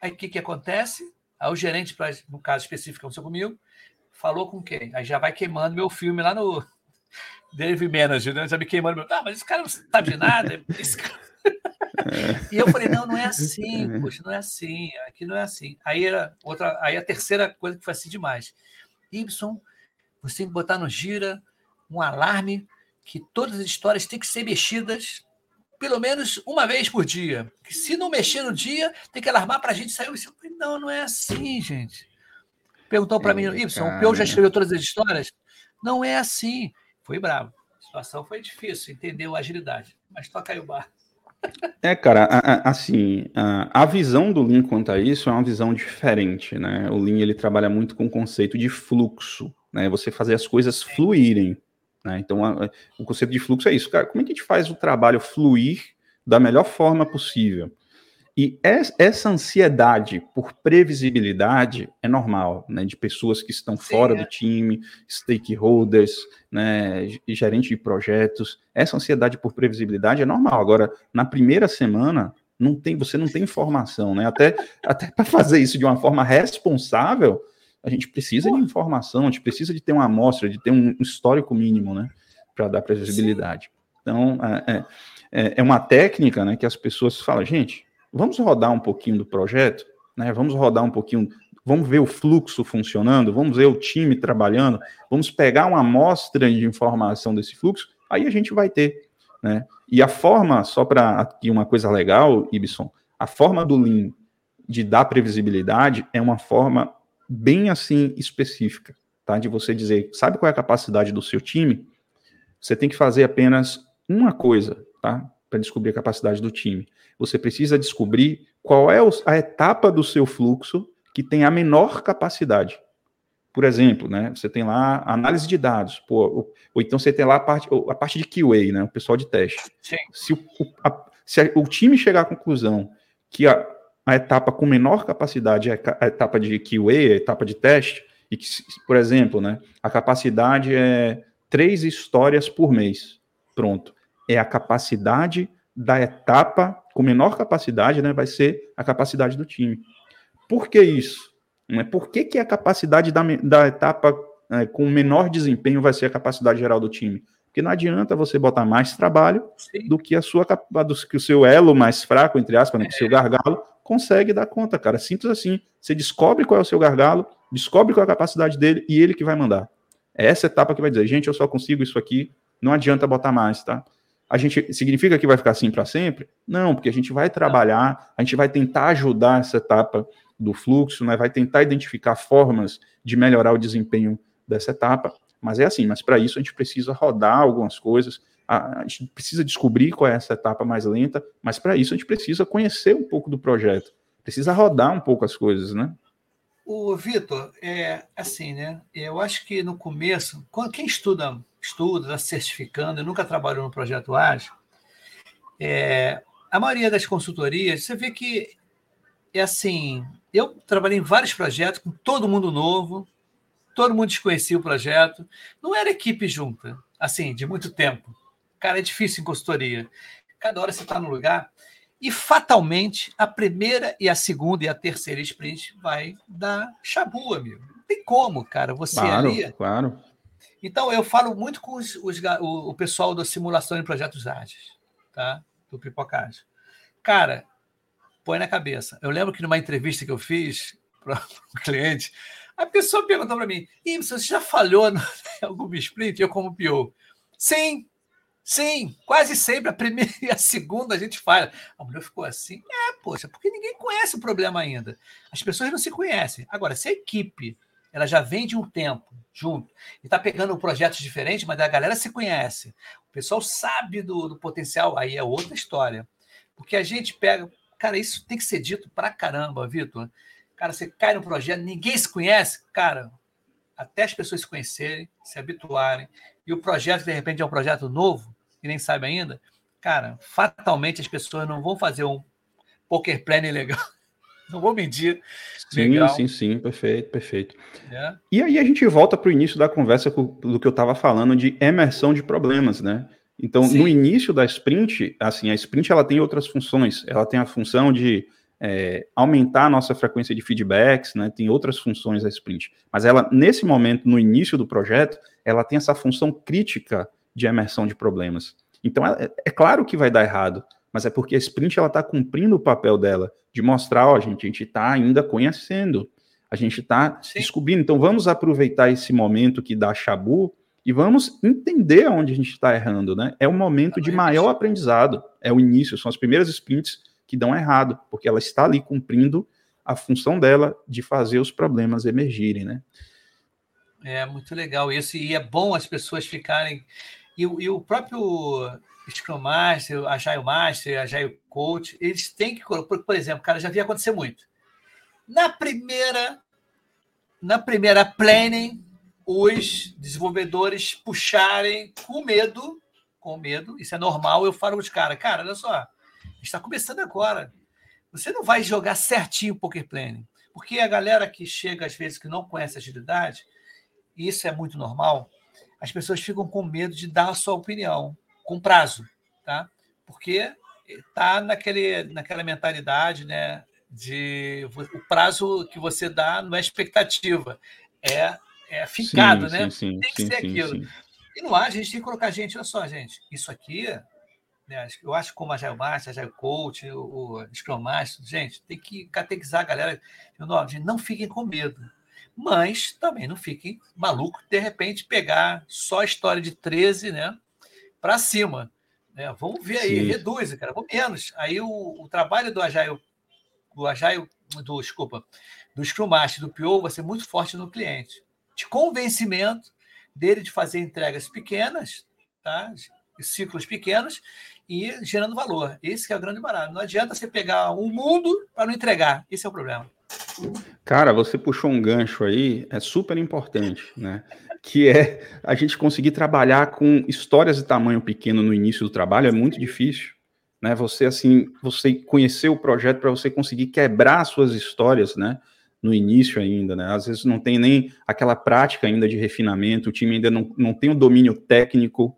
Aí o que, que acontece? Aí o gerente, no caso específico, aconteceu comigo, falou com quem? Aí já vai queimando meu filme lá no (laughs) Delivery Manager, né? Já me queimando meu. Ah, mas esse cara não sabe de nada. Cara... É. (laughs) E eu falei, não, não é assim, é. poxa, não é assim, aqui não é assim. Aí era outra, aí a terceira coisa que foi assim demais. Y, você tem que botar no gira um alarme que todas as histórias têm que ser mexidas pelo menos uma vez por dia. Que se não mexer no dia, tem que alarmar para a gente sair. Não, não é assim, gente. Perguntou para é, mim, Y, o Peu já escreveu todas as histórias? Não é assim. Foi bravo. A situação foi difícil, entendeu a agilidade. Mas toca aí o bar. É, cara, assim, a visão do Lean quanto a isso é uma visão diferente, né? O Lean, ele trabalha muito com o conceito de fluxo, né? Você fazer as coisas fluírem. Né? Então, a, a, o conceito de fluxo é isso, cara. Como é que a gente faz o trabalho fluir da melhor forma possível? E essa ansiedade por previsibilidade é normal, né, de pessoas que estão Sim, fora é. do time, stakeholders, né, gerente de projetos. Essa ansiedade por previsibilidade é normal. Agora, na primeira semana, não tem, você não tem informação, né? Até, até para fazer isso de uma forma responsável, a gente precisa de informação, a gente precisa de ter uma amostra, de ter um histórico mínimo, né, para dar previsibilidade. Então, é, é, é, é, uma técnica, né, que as pessoas falam, gente, vamos rodar um pouquinho do projeto, né, vamos rodar um pouquinho, vamos ver o fluxo funcionando, vamos ver o time trabalhando, vamos pegar uma amostra de informação desse fluxo, aí a gente vai ter, né? E a forma, só para aqui uma coisa legal, Ibson, a forma do Lean de dar previsibilidade é uma forma bem assim específica, tá? De você dizer, sabe qual é a capacidade do seu time? Você tem que fazer apenas uma coisa, tá? Para descobrir a capacidade do time. Você precisa descobrir qual é a etapa do seu fluxo que tem a menor capacidade. Por exemplo, né, você tem lá análise de dados, pô, ou, ou, então você tem lá a parte, a parte de QA, né, o pessoal de teste. Sim. Se, o, a, se o time chegar à conclusão que a, a etapa com menor capacidade é a etapa de QA, a etapa de teste, e que, por exemplo, né, a capacidade é três histórias por mês. Pronto. É a capacidade da etapa com menor capacidade, né, vai ser a capacidade do time. Por que isso? Né? Por que, que a capacidade da, da etapa é, com menor desempenho vai ser a capacidade geral do time? Porque não adianta você botar mais trabalho Sim. do que a sua do que o seu elo mais fraco, entre aspas, né, que o seu é. gargalo consegue dar conta, cara. Simples assim. Você descobre qual é o seu gargalo, descobre qual é a capacidade dele e ele que vai mandar. É essa etapa que vai dizer, gente, eu só consigo isso aqui, não adianta botar mais, tá? A gente significa que vai ficar assim para sempre? Não, porque a gente vai trabalhar, a gente vai tentar ajudar essa etapa do fluxo, né, vai tentar identificar formas de melhorar o desempenho dessa etapa, mas é assim, mas para isso a gente precisa rodar algumas coisas, a, gente precisa descobrir qual é essa etapa mais lenta, mas para isso a gente precisa conhecer um pouco do projeto, precisa rodar um pouco as coisas, né? O Vitor, é assim, né? Eu acho que no começo, quem estuda, estuda, está certificando e nunca trabalhou no projeto ágil, é, a maioria das consultorias, você vê que é assim, eu trabalhei em vários projetos com todo mundo novo, todo mundo desconhecia o projeto. Não era equipe junta, assim, de muito tempo. Cara, é difícil em consultoria. Cada hora você está no lugar. E fatalmente, a primeira e a segunda e a terceira sprint vai dar chabu, amigo. Não tem como, cara. Você claro, ali. Claro. Então, eu falo muito com os, os, o, o, pessoal da simulação de projetos ágeis, tá? Do Pipocagem. Cara, põe na cabeça. Eu lembro que numa entrevista que eu fiz (laughs) para um cliente, a pessoa perguntou para mim: você já falhou (laughs) em algum sprint? Eu, como PO. Sim, sim, quase sempre a primeira (laughs) e a segunda a gente falha. A mulher ficou assim: é, poxa, porque ninguém conhece o problema ainda. As pessoas não se conhecem. Agora, se a equipe ela já vem de um tempo junto e está pegando projetos diferentes, mas a galera se conhece, o pessoal sabe do, do potencial, aí é outra história. Porque a gente pega, Cara, isso tem que ser dito pra caramba, Vitor. Cara, você cai no projeto, ninguém se conhece, cara, até as pessoas se conhecerem, se habituarem, e o projeto, de repente, é um projeto novo, que nem sabe ainda, cara, fatalmente as pessoas não vão fazer um poker planning legal. (laughs) Não vou medir. Sim, legal. sim, sim, perfeito, perfeito. É. E aí a gente volta para o início da conversa do que eu estava falando de emersão de problemas, né? Então, Sim. no início da sprint, assim, a sprint ela tem outras funções. Ela tem a função de é, aumentar a nossa frequência de feedbacks, né? Tem outras funções da sprint. Mas ela, nesse momento, no início do projeto, ela tem essa função crítica de emersão de problemas. Então, é, é claro que vai dar errado, mas é porque a sprint está cumprindo o papel dela de mostrar, ó, gente, a gente está ainda conhecendo, a gente está descobrindo. Então, vamos aproveitar esse momento que dá chabu e vamos entender onde a gente está errando, né? É o momento de maior aprendizado, é o início, são as primeiras sprints que dão errado, porque ela está ali cumprindo a função dela de fazer os problemas emergirem, né? É muito legal isso, e é bom as pessoas ficarem. E, e o próprio Scrum Master, Agile Master, Agile Coach, eles têm que. Por, por exemplo, cara, já vi acontecer muito. Na primeira, na primeira planning, os desenvolvedores puxarem com medo, com medo, isso é normal, eu falo de cara, cara, olha só, está começando agora. Você não vai jogar certinho o poker planning, porque a galera que chega às vezes que não conhece agilidade, e isso é muito normal, as pessoas ficam com medo de dar a sua opinião com prazo, tá? Porque tá naquele, naquela mentalidade, né, de o prazo que você dá não é expectativa, é é ficado, sim, né? Sim, tem que sim, ser aquilo. E no ar, a gente tem que colocar, gente, olha só, gente, isso aqui, né, eu acho que como a Agile Master, a Agile Coach, o, o Scrum Master, gente, tem que catequizar a galera. Não, gente, não fiquem com medo. Mas também não fiquem malucos de repente pegar só a história de 13, né? para cima. Né? Vamos ver aí, Sim. reduz, cara, vamos menos. Aí o, o trabalho do Agile, do Agile, do, desculpa, do Scrum Master, do PO, vai ser muito forte no cliente. De convencimento dele de fazer entregas pequenas, tá? Ciclos pequenos, e gerando valor. Esse é o grande barato. Não adianta você pegar um mundo para não entregar. Esse é o problema. Cara, você puxou um gancho aí, é super importante, né? Que é a gente conseguir trabalhar com histórias de tamanho pequeno no início do trabalho é muito difícil, né? Você assim, você conhecer o projeto para você conseguir quebrar suas histórias, né? No início ainda, né? Às vezes não tem nem aquela prática ainda de refinamento, o time ainda não, não tem o domínio técnico,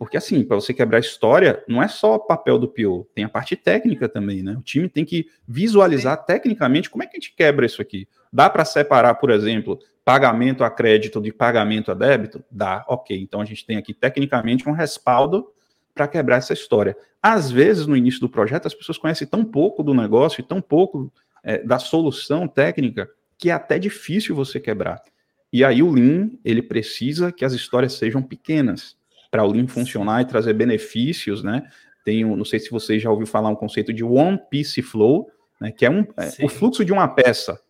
porque, assim, para você quebrar a história, não é só o papel do PO, tem a parte técnica também, né? O time tem que visualizar Sim. tecnicamente como é que a gente quebra isso aqui. Dá para separar, por exemplo, pagamento a crédito de pagamento a débito? Dá, ok. Então a gente tem aqui tecnicamente um respaldo para quebrar essa história. Às vezes, no início do projeto, as pessoas conhecem tão pouco do negócio e tão pouco é, da solução técnica que é até difícil você quebrar. E aí o Lean, ele precisa que as histórias sejam pequenas para o Lean funcionar e trazer benefícios, né? Tem, não sei se você já ouviu falar um conceito de One Piece Flow, né, que é, um, é o fluxo de uma peça.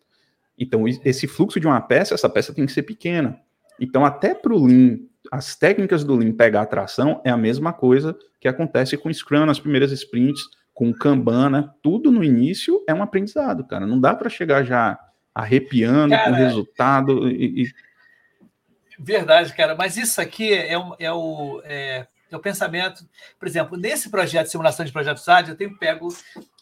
Então, esse fluxo de uma peça, essa peça tem que ser pequena. Então, até para o Lean, as técnicas do Lean pegar atração é a mesma coisa que acontece com o Scrum nas primeiras sprints, com o Kanban, né? Tudo no início é um aprendizado, cara. Não dá para chegar já arrepiando cara, com o resultado e, e Verdade, cara. Mas isso aqui é, o, é, o, é, é o pensamento. Por exemplo, nesse projeto de simulação de projetos ágeis, eu tenho pego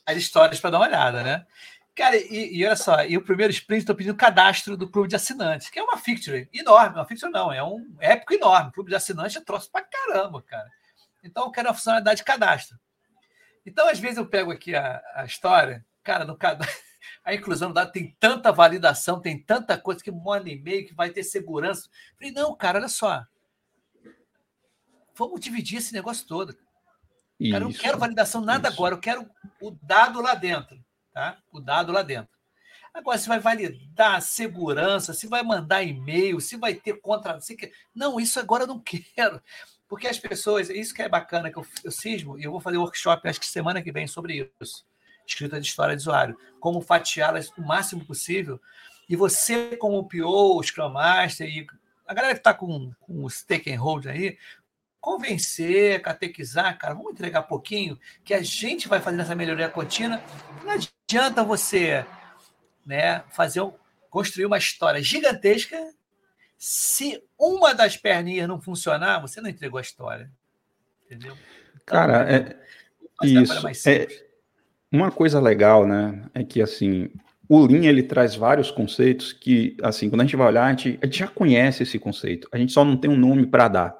as histórias para dar uma olhada, né? Cara, e, e, olha só, e o primeiro sprint estou pedindo cadastro do clube de assinantes, que é uma Fictory enorme, uma Fictory não, é um épico enorme. Clube de assinantes é troço pra caramba, cara. Então eu quero uma funcionalidade de cadastro. Então, às vezes, eu pego aqui a, a história, cara, no cadastro (laughs) a inclusão dada tem tanta validação, tem tanta coisa que um ano e meio que vai ter segurança. falei, não, cara, olha só. Vamos dividir esse negócio todo. Isso. Cara, eu não quero validação nada Isso. agora, eu quero o dado lá dentro. Tá? O dado lá dentro. Agora, se vai validar segurança, se vai mandar e-mail, se vai ter contra. Não, isso agora eu não (laughs) quero. Porque as pessoas, isso que é bacana que eu, eu cismo, e eu vou fazer workshop, acho que semana que vem, sobre isso escrita de história de usuário, como fatiá-las o máximo possível. E você, como o PO, o Scrum Master e a galera que está com, com o stake and hold aí, convencer, catequizar, cara, vamos entregar pouquinho, que a gente vai fazendo essa melhoria contínua. Não adianta você né, fazer construir uma história gigantesca. Se uma das perninhas não funcionar, você não entregou a história. Entendeu? Então, cara, é, isso. É, uma coisa legal, né, é que assim, o Lean ele traz vários conceitos que, assim, quando a gente vai olhar, a gente, a gente já conhece esse conceito, a gente só não tem um nome para dar.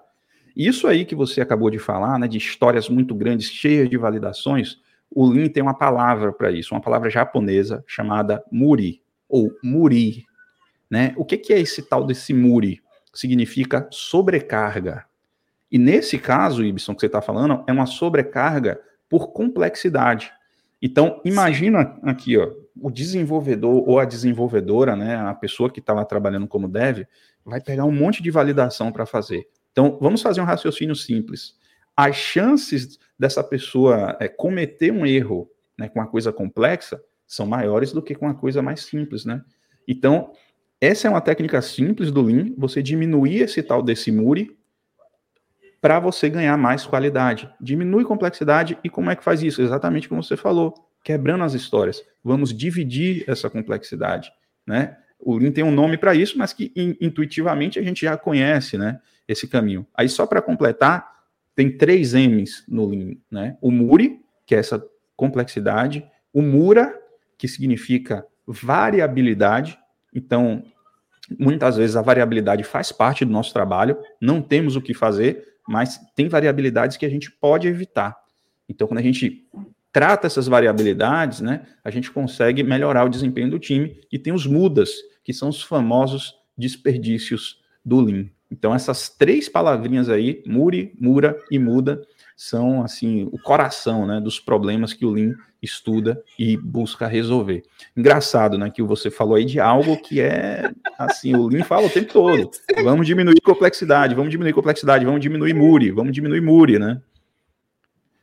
Isso aí que você acabou de falar, né, de histórias muito grandes, cheias de validações, o Lean tem uma palavra para isso, uma palavra japonesa chamada muri, ou muri, né? O que, que é esse tal desse muri? Significa sobrecarga. E nesse caso, Ibson, que você está falando, é uma sobrecarga por complexidade. Então, imagina aqui, ó, o desenvolvedor ou a desenvolvedora, né, a pessoa que está lá trabalhando como dev, vai pegar um monte de validação para fazer. Então, vamos fazer um raciocínio simples. As chances dessa pessoa é, cometer um erro né, com uma coisa complexa são maiores do que com uma coisa mais simples, né? Então, essa é uma técnica simples do Lean, você diminuir esse tal desse muri para você ganhar mais qualidade. Diminui complexidade e como é que faz isso? Exatamente como você falou, quebrando as histórias. Vamos dividir essa complexidade, né? O Lean tem um nome para isso, mas que in, intuitivamente a gente já conhece, né? Esse caminho. Aí só para completar, tem três M's no Lean, né? O Muri, que é essa complexidade, o Mura, que significa variabilidade. Então, muitas vezes a variabilidade faz parte do nosso trabalho, não temos o que fazer, mas tem variabilidades que a gente pode evitar. Então, quando a gente trata essas variabilidades, né, a gente consegue melhorar o desempenho do time e tem os mudas, que são os famosos desperdícios do Lean. Então, essas três palavrinhas aí, Muri, Mura e Muda, são assim o coração né, dos problemas que o Lean estuda e busca resolver. Engraçado, né, que você falou aí de algo que é assim, o Lean fala o tempo todo. Vamos diminuir complexidade, vamos diminuir complexidade, vamos diminuir Muri, vamos diminuir Muri, né?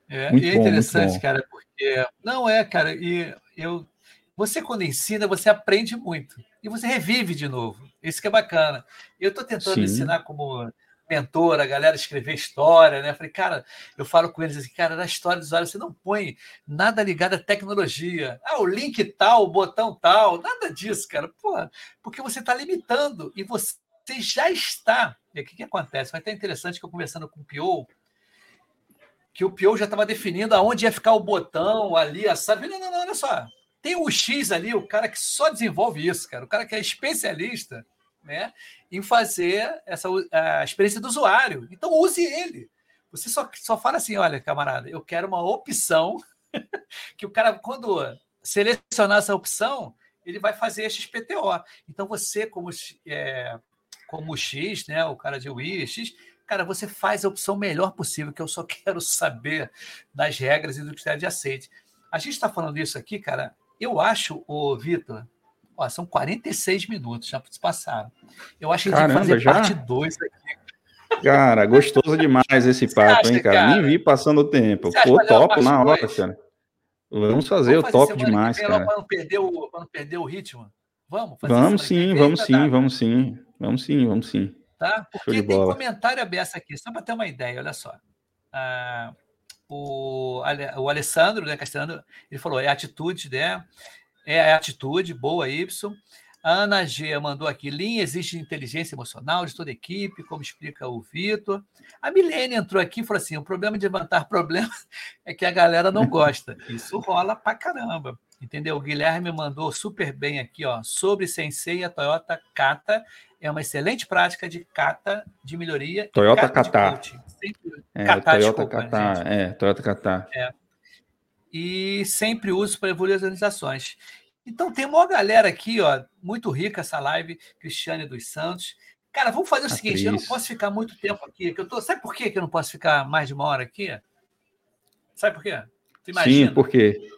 É, muito e é bom, interessante, cara, porque não é, cara, e eu você quando ensina, você aprende muito e você revive de novo. Isso que é bacana. Eu estou tentando Sim. ensinar como mentor, a galera escrever história, né? Falei, cara, eu falo com eles assim, cara, na história dos usuário você não põe nada ligado à tecnologia. Ah, o link tal, o botão tal, nada disso, cara. Porra, porque você está limitando e você já está. E o que, que acontece? Vai até interessante que eu conversando com o Pio, que o Pio já estava definindo aonde ia ficar o botão ali, a sabe? Não, não, não, olha só. Tem o X ali, o cara que só desenvolve isso, cara, o cara que é especialista né, em fazer essa a experiência do usuário. Então, use ele. Você só, só fala assim: olha, camarada, eu quero uma opção (laughs) que o cara, quando selecionar essa opção, ele vai fazer XPTO. Então, você, como, é, como X, né, o cara de UI, X, cara, você faz a opção melhor possível, que eu só (laughs) quero saber das regras e do critério de aceite. A gente está falando isso aqui, cara. Eu acho, o Vitor, Ó, são 46 minutos, já passaram. Eu acho que a gente tem que fazer já? parte 2 aqui. Cara, gostoso demais esse papo, acha, hein, cara? cara? Nem vi passando o tempo. Pô, top na hora, dois? cara. Vamos fazer Vamos o top demais, cara. Para não, perder o, não perder o ritmo. Vamos fazer Vamos sim, vamos sim, vamos sim. Vamos sim, vamos sim. Tá? Porque tem comentário aberto aqui, só para ter uma ideia, olha só. Ah, o, o Alessandro, né, Castellano, ele falou, é atitude, né? É a atitude, boa, Y. A Ana G mandou aqui: Lean existe inteligência emocional de toda a equipe, como explica o Vitor. A Milene entrou aqui e falou assim: o problema de levantar problemas (laughs) é que a galera não gosta. Isso rola pra caramba. Entendeu? O Guilherme mandou super bem aqui, ó, sobre Sensei a Toyota Kata. É uma excelente prática de kata de melhoria. Toyota Kata. É, Kata, Toyota desculpa, Kata. É, Toyota Kata. É e sempre uso para evoluir as organizações. Então tem uma galera aqui, ó, muito rica essa live, Cristiane dos Santos. Cara, vamos fazer o Atriz. seguinte, eu não posso ficar muito tempo aqui, que eu tô, sabe por quê que eu não posso ficar mais de uma hora aqui? Sabe por quê? Tu imagina? Sim, por quê?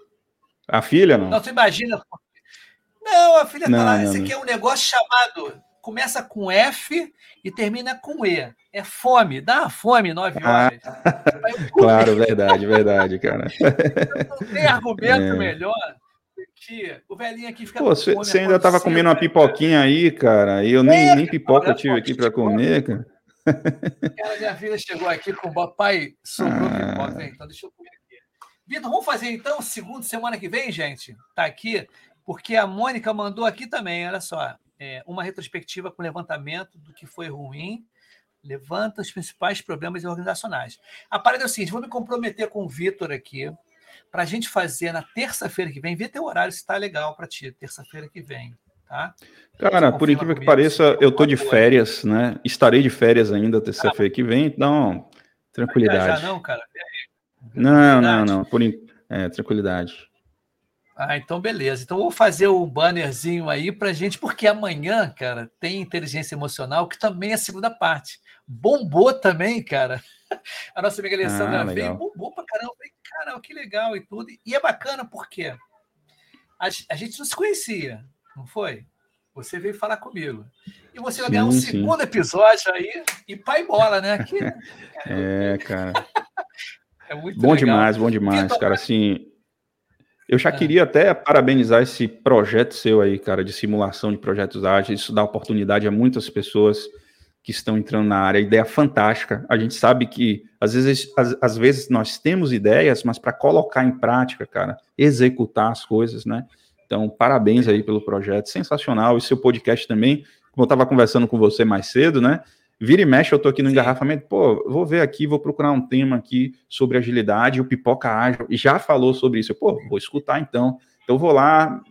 A filha não? Não, tu imagina. Não, a filha não, tá lá. Não, Esse aqui é um negócio chamado começa com F e termina com E. É fome, dá fome nove ah, horas. Ah, (laughs) claro, verdade, verdade, cara. Não (laughs) tem argumento é. melhor que o velhinho aqui fica Pô, Você ainda estava comendo uma pipoquinha aí, cara, e eu nem, é, nem pipoca tive aqui para comer, cara. (laughs) Cara, minha filha chegou aqui com o papai, sobrou ah. pipoca, então deixa eu comer aqui. Vitor, vamos fazer então, segundo semana que vem, gente? Tá aqui, porque a Mônica mandou aqui também, olha só é, uma retrospectiva com levantamento do que foi ruim, levanta os principais problemas organizacionais. A parada é o seguinte: vou me comprometer com o Vitor aqui para a gente fazer na terça-feira que vem. Vê teu horário se está legal para ti, terça-feira que vem. Tá? Cara, por incrível que pareça, eu tô de férias, né? Estarei de férias ainda terça-feira que vem, então tranquilidade. não, cara. Não, não, não. Por é, tranquilidade. Ah, então beleza. Então vou fazer o um bannerzinho aí para gente, porque amanhã, cara, tem inteligência emocional, que também é a segunda parte. Bombou também, cara. (laughs) A nossa amiga Alessandra ah, veio, bombou pra caramba. Falei, caramba, que legal e tudo. E é bacana porque a, a, gente não se conhecia, não foi? Você veio falar comigo. E você vai ganhar um sim. segundo episódio aí e pai bola, né? (laughs) É, cara. (laughs) é muito bom legal. demais, bom demais, cara. Assim, eu já é. queria até parabenizar esse projeto seu aí, cara, de simulação de projetos ágeis. Isso dá oportunidade a muitas pessoas que estão entrando na área. Ideia fantástica. A gente sabe que às vezes, às, às vezes nós temos ideias, mas para colocar em prática, cara, executar as coisas, né? Então, parabéns aí pelo projeto, sensacional. E seu podcast também, como eu estava conversando com você mais cedo, né? Vira e mexe, eu tô aqui no Sim. engarrafamento, pô, vou ver aqui, vou procurar um tema aqui sobre agilidade, o Pipoca Ágil já falou sobre isso. Eu, pô, vou escutar então. Então vou lá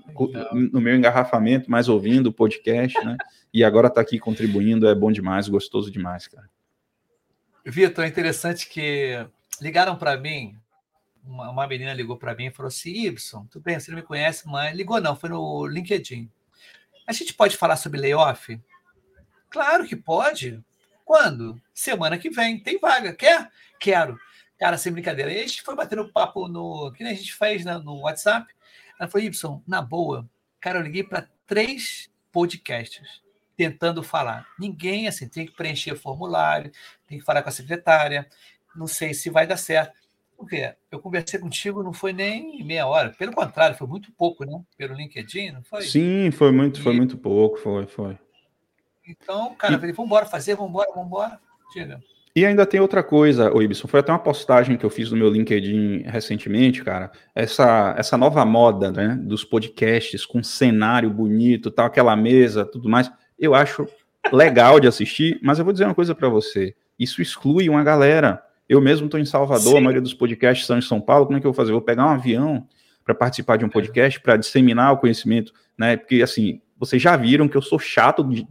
no meu engarrafamento, mais ouvindo o podcast, né? E agora tá aqui contribuindo, é bom demais, gostoso demais, cara. Vitor, é interessante que ligaram para mim, uma, uma, menina ligou para mim e falou assim: Ibson, tudo bem, você não me conhece, mas ligou não, foi no LinkedIn. A gente pode falar sobre layoff? Claro que pode. Quando? Semana que vem. Tem vaga. Quer? Quero. Cara, sem brincadeira. E a gente foi batendo papo no. que nem a gente fez né, no WhatsApp. Ela falou, Y, na boa, cara, eu liguei para três podcasts tentando falar. Ninguém, assim, tem que preencher formulário, tem que falar com a secretária. Não sei se vai dar certo. Porque eu conversei contigo, não foi nem meia hora. Pelo contrário, foi muito pouco, né? Pelo LinkedIn, não foi? Sim, foi muito, foi muito pouco, foi, foi. Então, cara, e... eu falei, vamos embora fazer, vamos embora, vamos embora. Diga. E ainda tem outra coisa, o Ibson, foi até uma postagem que eu fiz no meu LinkedIn recentemente, cara. Essa, essa nova moda, né, dos podcasts com cenário bonito, tal, aquela mesa, tudo mais. Eu acho legal de assistir, mas eu vou dizer uma coisa para você. Isso exclui uma galera. Eu mesmo estou em Salvador, Sim. a maioria dos podcasts são em São Paulo. Como é que eu vou fazer? Eu vou pegar um avião para participar de um podcast, para disseminar o conhecimento, né? Porque, assim, vocês já viram que eu sou chato de,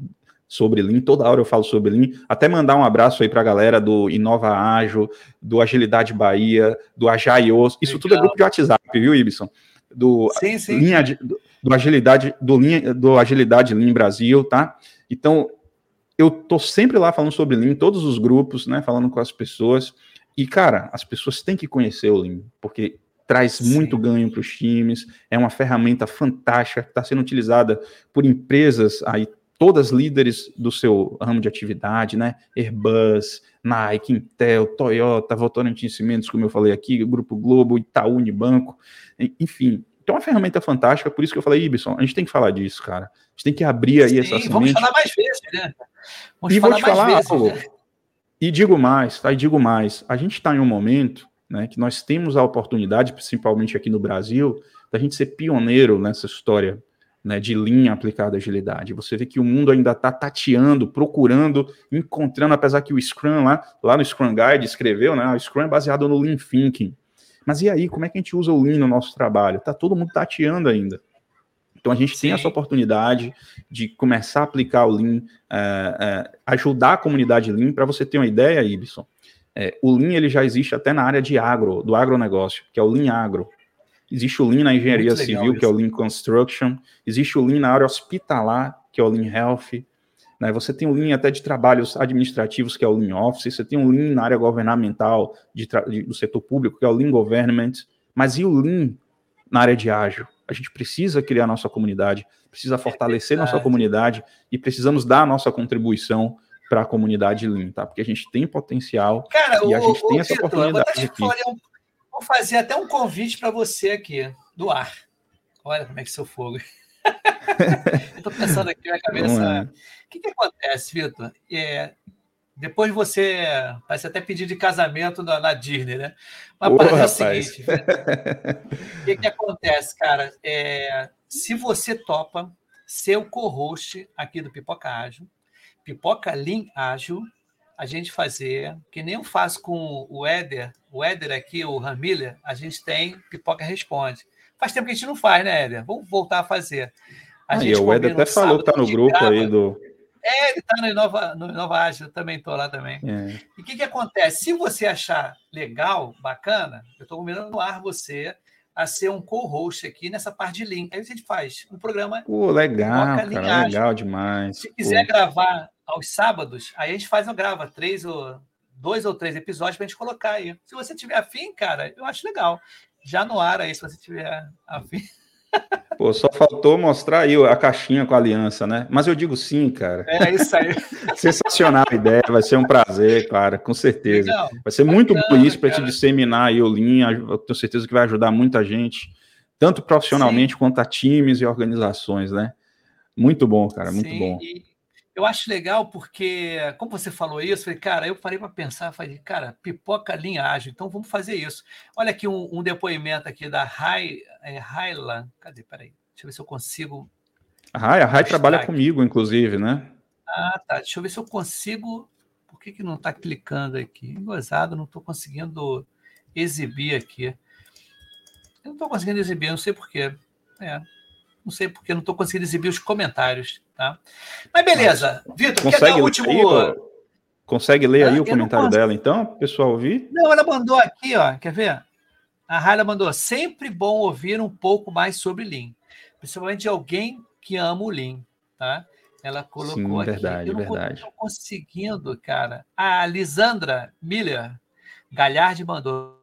sobre Lean, toda hora eu falo sobre Lean, até mandar um abraço aí para a galera do Inova Ágil, do Agilidade Bahia, do Ajaios, isso Legal. tudo é grupo de WhatsApp, viu, Ibson? Do, sim, sim. Linha de, do, do, Agilidade, do, linha, do Agilidade Lean Brasil, tá? Então, eu tô sempre lá falando sobre Lean, todos os grupos, né, falando com as pessoas. E, cara, as pessoas têm que conhecer o Lean, porque traz Sim. muito ganho para os times, é uma ferramenta fantástica que está sendo utilizada por empresas aí, todas líderes do seu ramo de atividade, né? Airbus, Nike, Intel, Toyota, Votorantim Cimentos, como eu falei aqui, Grupo Globo, Itaú Unibanco, enfim. Então é uma ferramenta fantástica, por isso que eu falei, Ibson, a gente tem que falar disso, cara. A gente tem que abrir aí Sim, essa semente. Vamos falar mais vezes, né? Vamos e vou te falar vezes, algo. Né? E digo mais, tá? E digo mais. A gente está em um momento né, que nós temos a oportunidade, principalmente aqui no Brasil, da gente ser pioneiro nessa história né, de linha aplicada à agilidade. Você vê que o mundo ainda está tateando, procurando, encontrando, apesar que o Scrum lá, lá no Scrum Guide escreveu, né, o Scrum é baseado no Lean Thinking. Mas e aí, como é que a gente usa o Lean no nosso trabalho? Tá todo mundo tateando ainda. Então a gente tem essa oportunidade de começar a aplicar o Lean, é, é, ajudar a comunidade Lean. Para você ter uma ideia, Ibson, é, o Lean ele já existe até na área de agro, do agronegócio, que é o Lean Agro. Existe o Lean na engenharia civil, isso. que é o Lean Construction. Existe o Lean na área hospitalar, que é o Lean Health. Né? Você tem o Lean até de trabalhos administrativos, que é o Lean Office. Você tem o Lean na área governamental de de, do setor público, que é o Lean Government. Mas e o Lean na área de ágil? A gente precisa criar nossa comunidade, precisa fortalecer é nossa comunidade e precisamos dar a nossa contribuição para a comunidade Lean, tá? Porque a gente tem potencial Cara, e a gente o, tem o essa oportunidade aqui. Um, vou fazer até um convite para você aqui, do ar. Olha como é que seu fogo. (laughs) Estou pensando aqui na cabeça. É. O que, que acontece, Vitor? É, depois você vai até pedir de casamento na, na Disney, né? Mas Ô, é o seguinte: o que, que acontece, cara? É, se você topa ser o co-host aqui do Pipoca Ágil, Pipoca Lean Ágil, a gente fazer, que nem eu faço com o Éder, o Éder aqui, o Ramiller, a gente tem Pipoca Responde. Faz tempo que a gente não faz, né, Éder? Vamos voltar a fazer. A ah, gente o Éder até falou que está no grupo grava, aí do é, ele está no Inova, no Inova Ágil, eu também estou lá também. É. E o que, que acontece? Se você achar legal, bacana, eu estou combinando no ar você a ser um co-host aqui nessa parte de link. Aí a gente faz um programa. Pô, legal, cara, legal demais. Se quiser gravar aos sábados, aí a gente faz, ou grava três ou dois ou três episódios para a gente colocar aí. Se você tiver afim, cara, eu acho legal. Já no ar aí, se você tiver afim. Pô, só faltou mostrar aí a caixinha com a aliança, né? Mas eu digo sim, cara. É isso aí. (laughs) Sensacional a ideia, vai ser um prazer, cara, com certeza. Legal. Vai ser muito bom isso para te disseminar aí o Lean, eu tenho certeza que vai ajudar muita gente, tanto profissionalmente sim. quanto a times e organizações, né? Muito bom, cara, muito sim. bom. E eu acho legal porque, como você falou isso, falei, cara, eu parei para pensar, falei, cara, pipoca linha ágil, então vamos fazer isso. Olha aqui um, um depoimento aqui da Rai, é, cadê, peraí, deixa eu ver se eu consigo... A Rai, a Rai trabalha aqui. comigo, inclusive, né? Ah, tá, deixa eu ver se eu consigo, por que, que não está clicando aqui? Gozado, não estou conseguindo exibir aqui. Eu não estou conseguindo exibir, não sei porquê. É, não sei porque não estou conseguindo exibir os comentários, tá? Mas beleza, Vitor, quer dar o último. Aí, consegue ler aí o comentário dela, então, pessoal ouvir? Não, ela mandou aqui, ó. Quer ver? A Raila mandou: sempre bom ouvir um pouco mais sobre Lean, principalmente de alguém que ama o Lean, tá? Ela colocou Sim, aqui. verdade, eu não verdade. estou conseguindo, cara. A Lisandra Miller Galhardi mandou.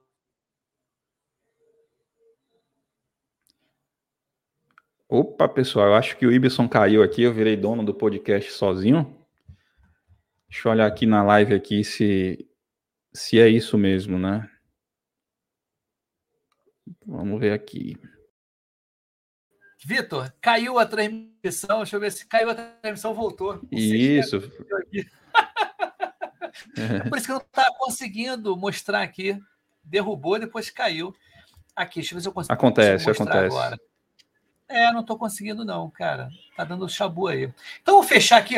Opa, pessoal, eu acho que o Ibson caiu aqui, eu virei dono do podcast sozinho. Deixa eu olhar aqui na live aqui se, se é isso mesmo, né? Vamos ver aqui. Vitor, caiu a transmissão. Deixa eu ver se caiu a transmissão, voltou. Não se Isso. aqui. Por isso que eu não estava conseguindo mostrar aqui. Derrubou, depois caiu. Aqui, deixa eu ver se eu consigo. Acontece, acontece. Agora. É, não estou conseguindo, não, cara. Tá dando chabu aí. Então, vou fechar aqui.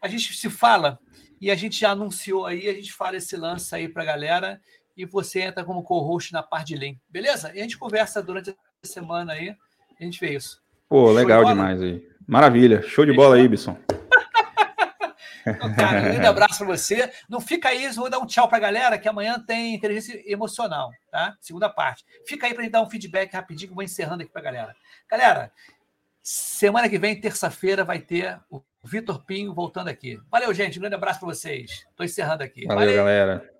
A gente se fala e a gente já anunciou aí, a gente fala esse lance aí pra galera e você entra como co-host na parte de link, beleza? E a gente conversa durante a semana aí, a gente vê isso. Pô, de legal bola? demais aí. Maravilha. Show de bola, Ibson. Então, cara, um grande (laughs) abraço para você. Não fica aí, vou dar um tchau para a galera, que amanhã tem inteligência emocional, tá? Segunda parte. Fica aí para gente dar um feedback rapidinho, que eu vou encerrando aqui para a galera. Galera, semana que vem, terça-feira, vai ter o Vitor Pinho voltando aqui. Valeu, gente. Um grande abraço para vocês. Estou encerrando aqui. Valeu, galera.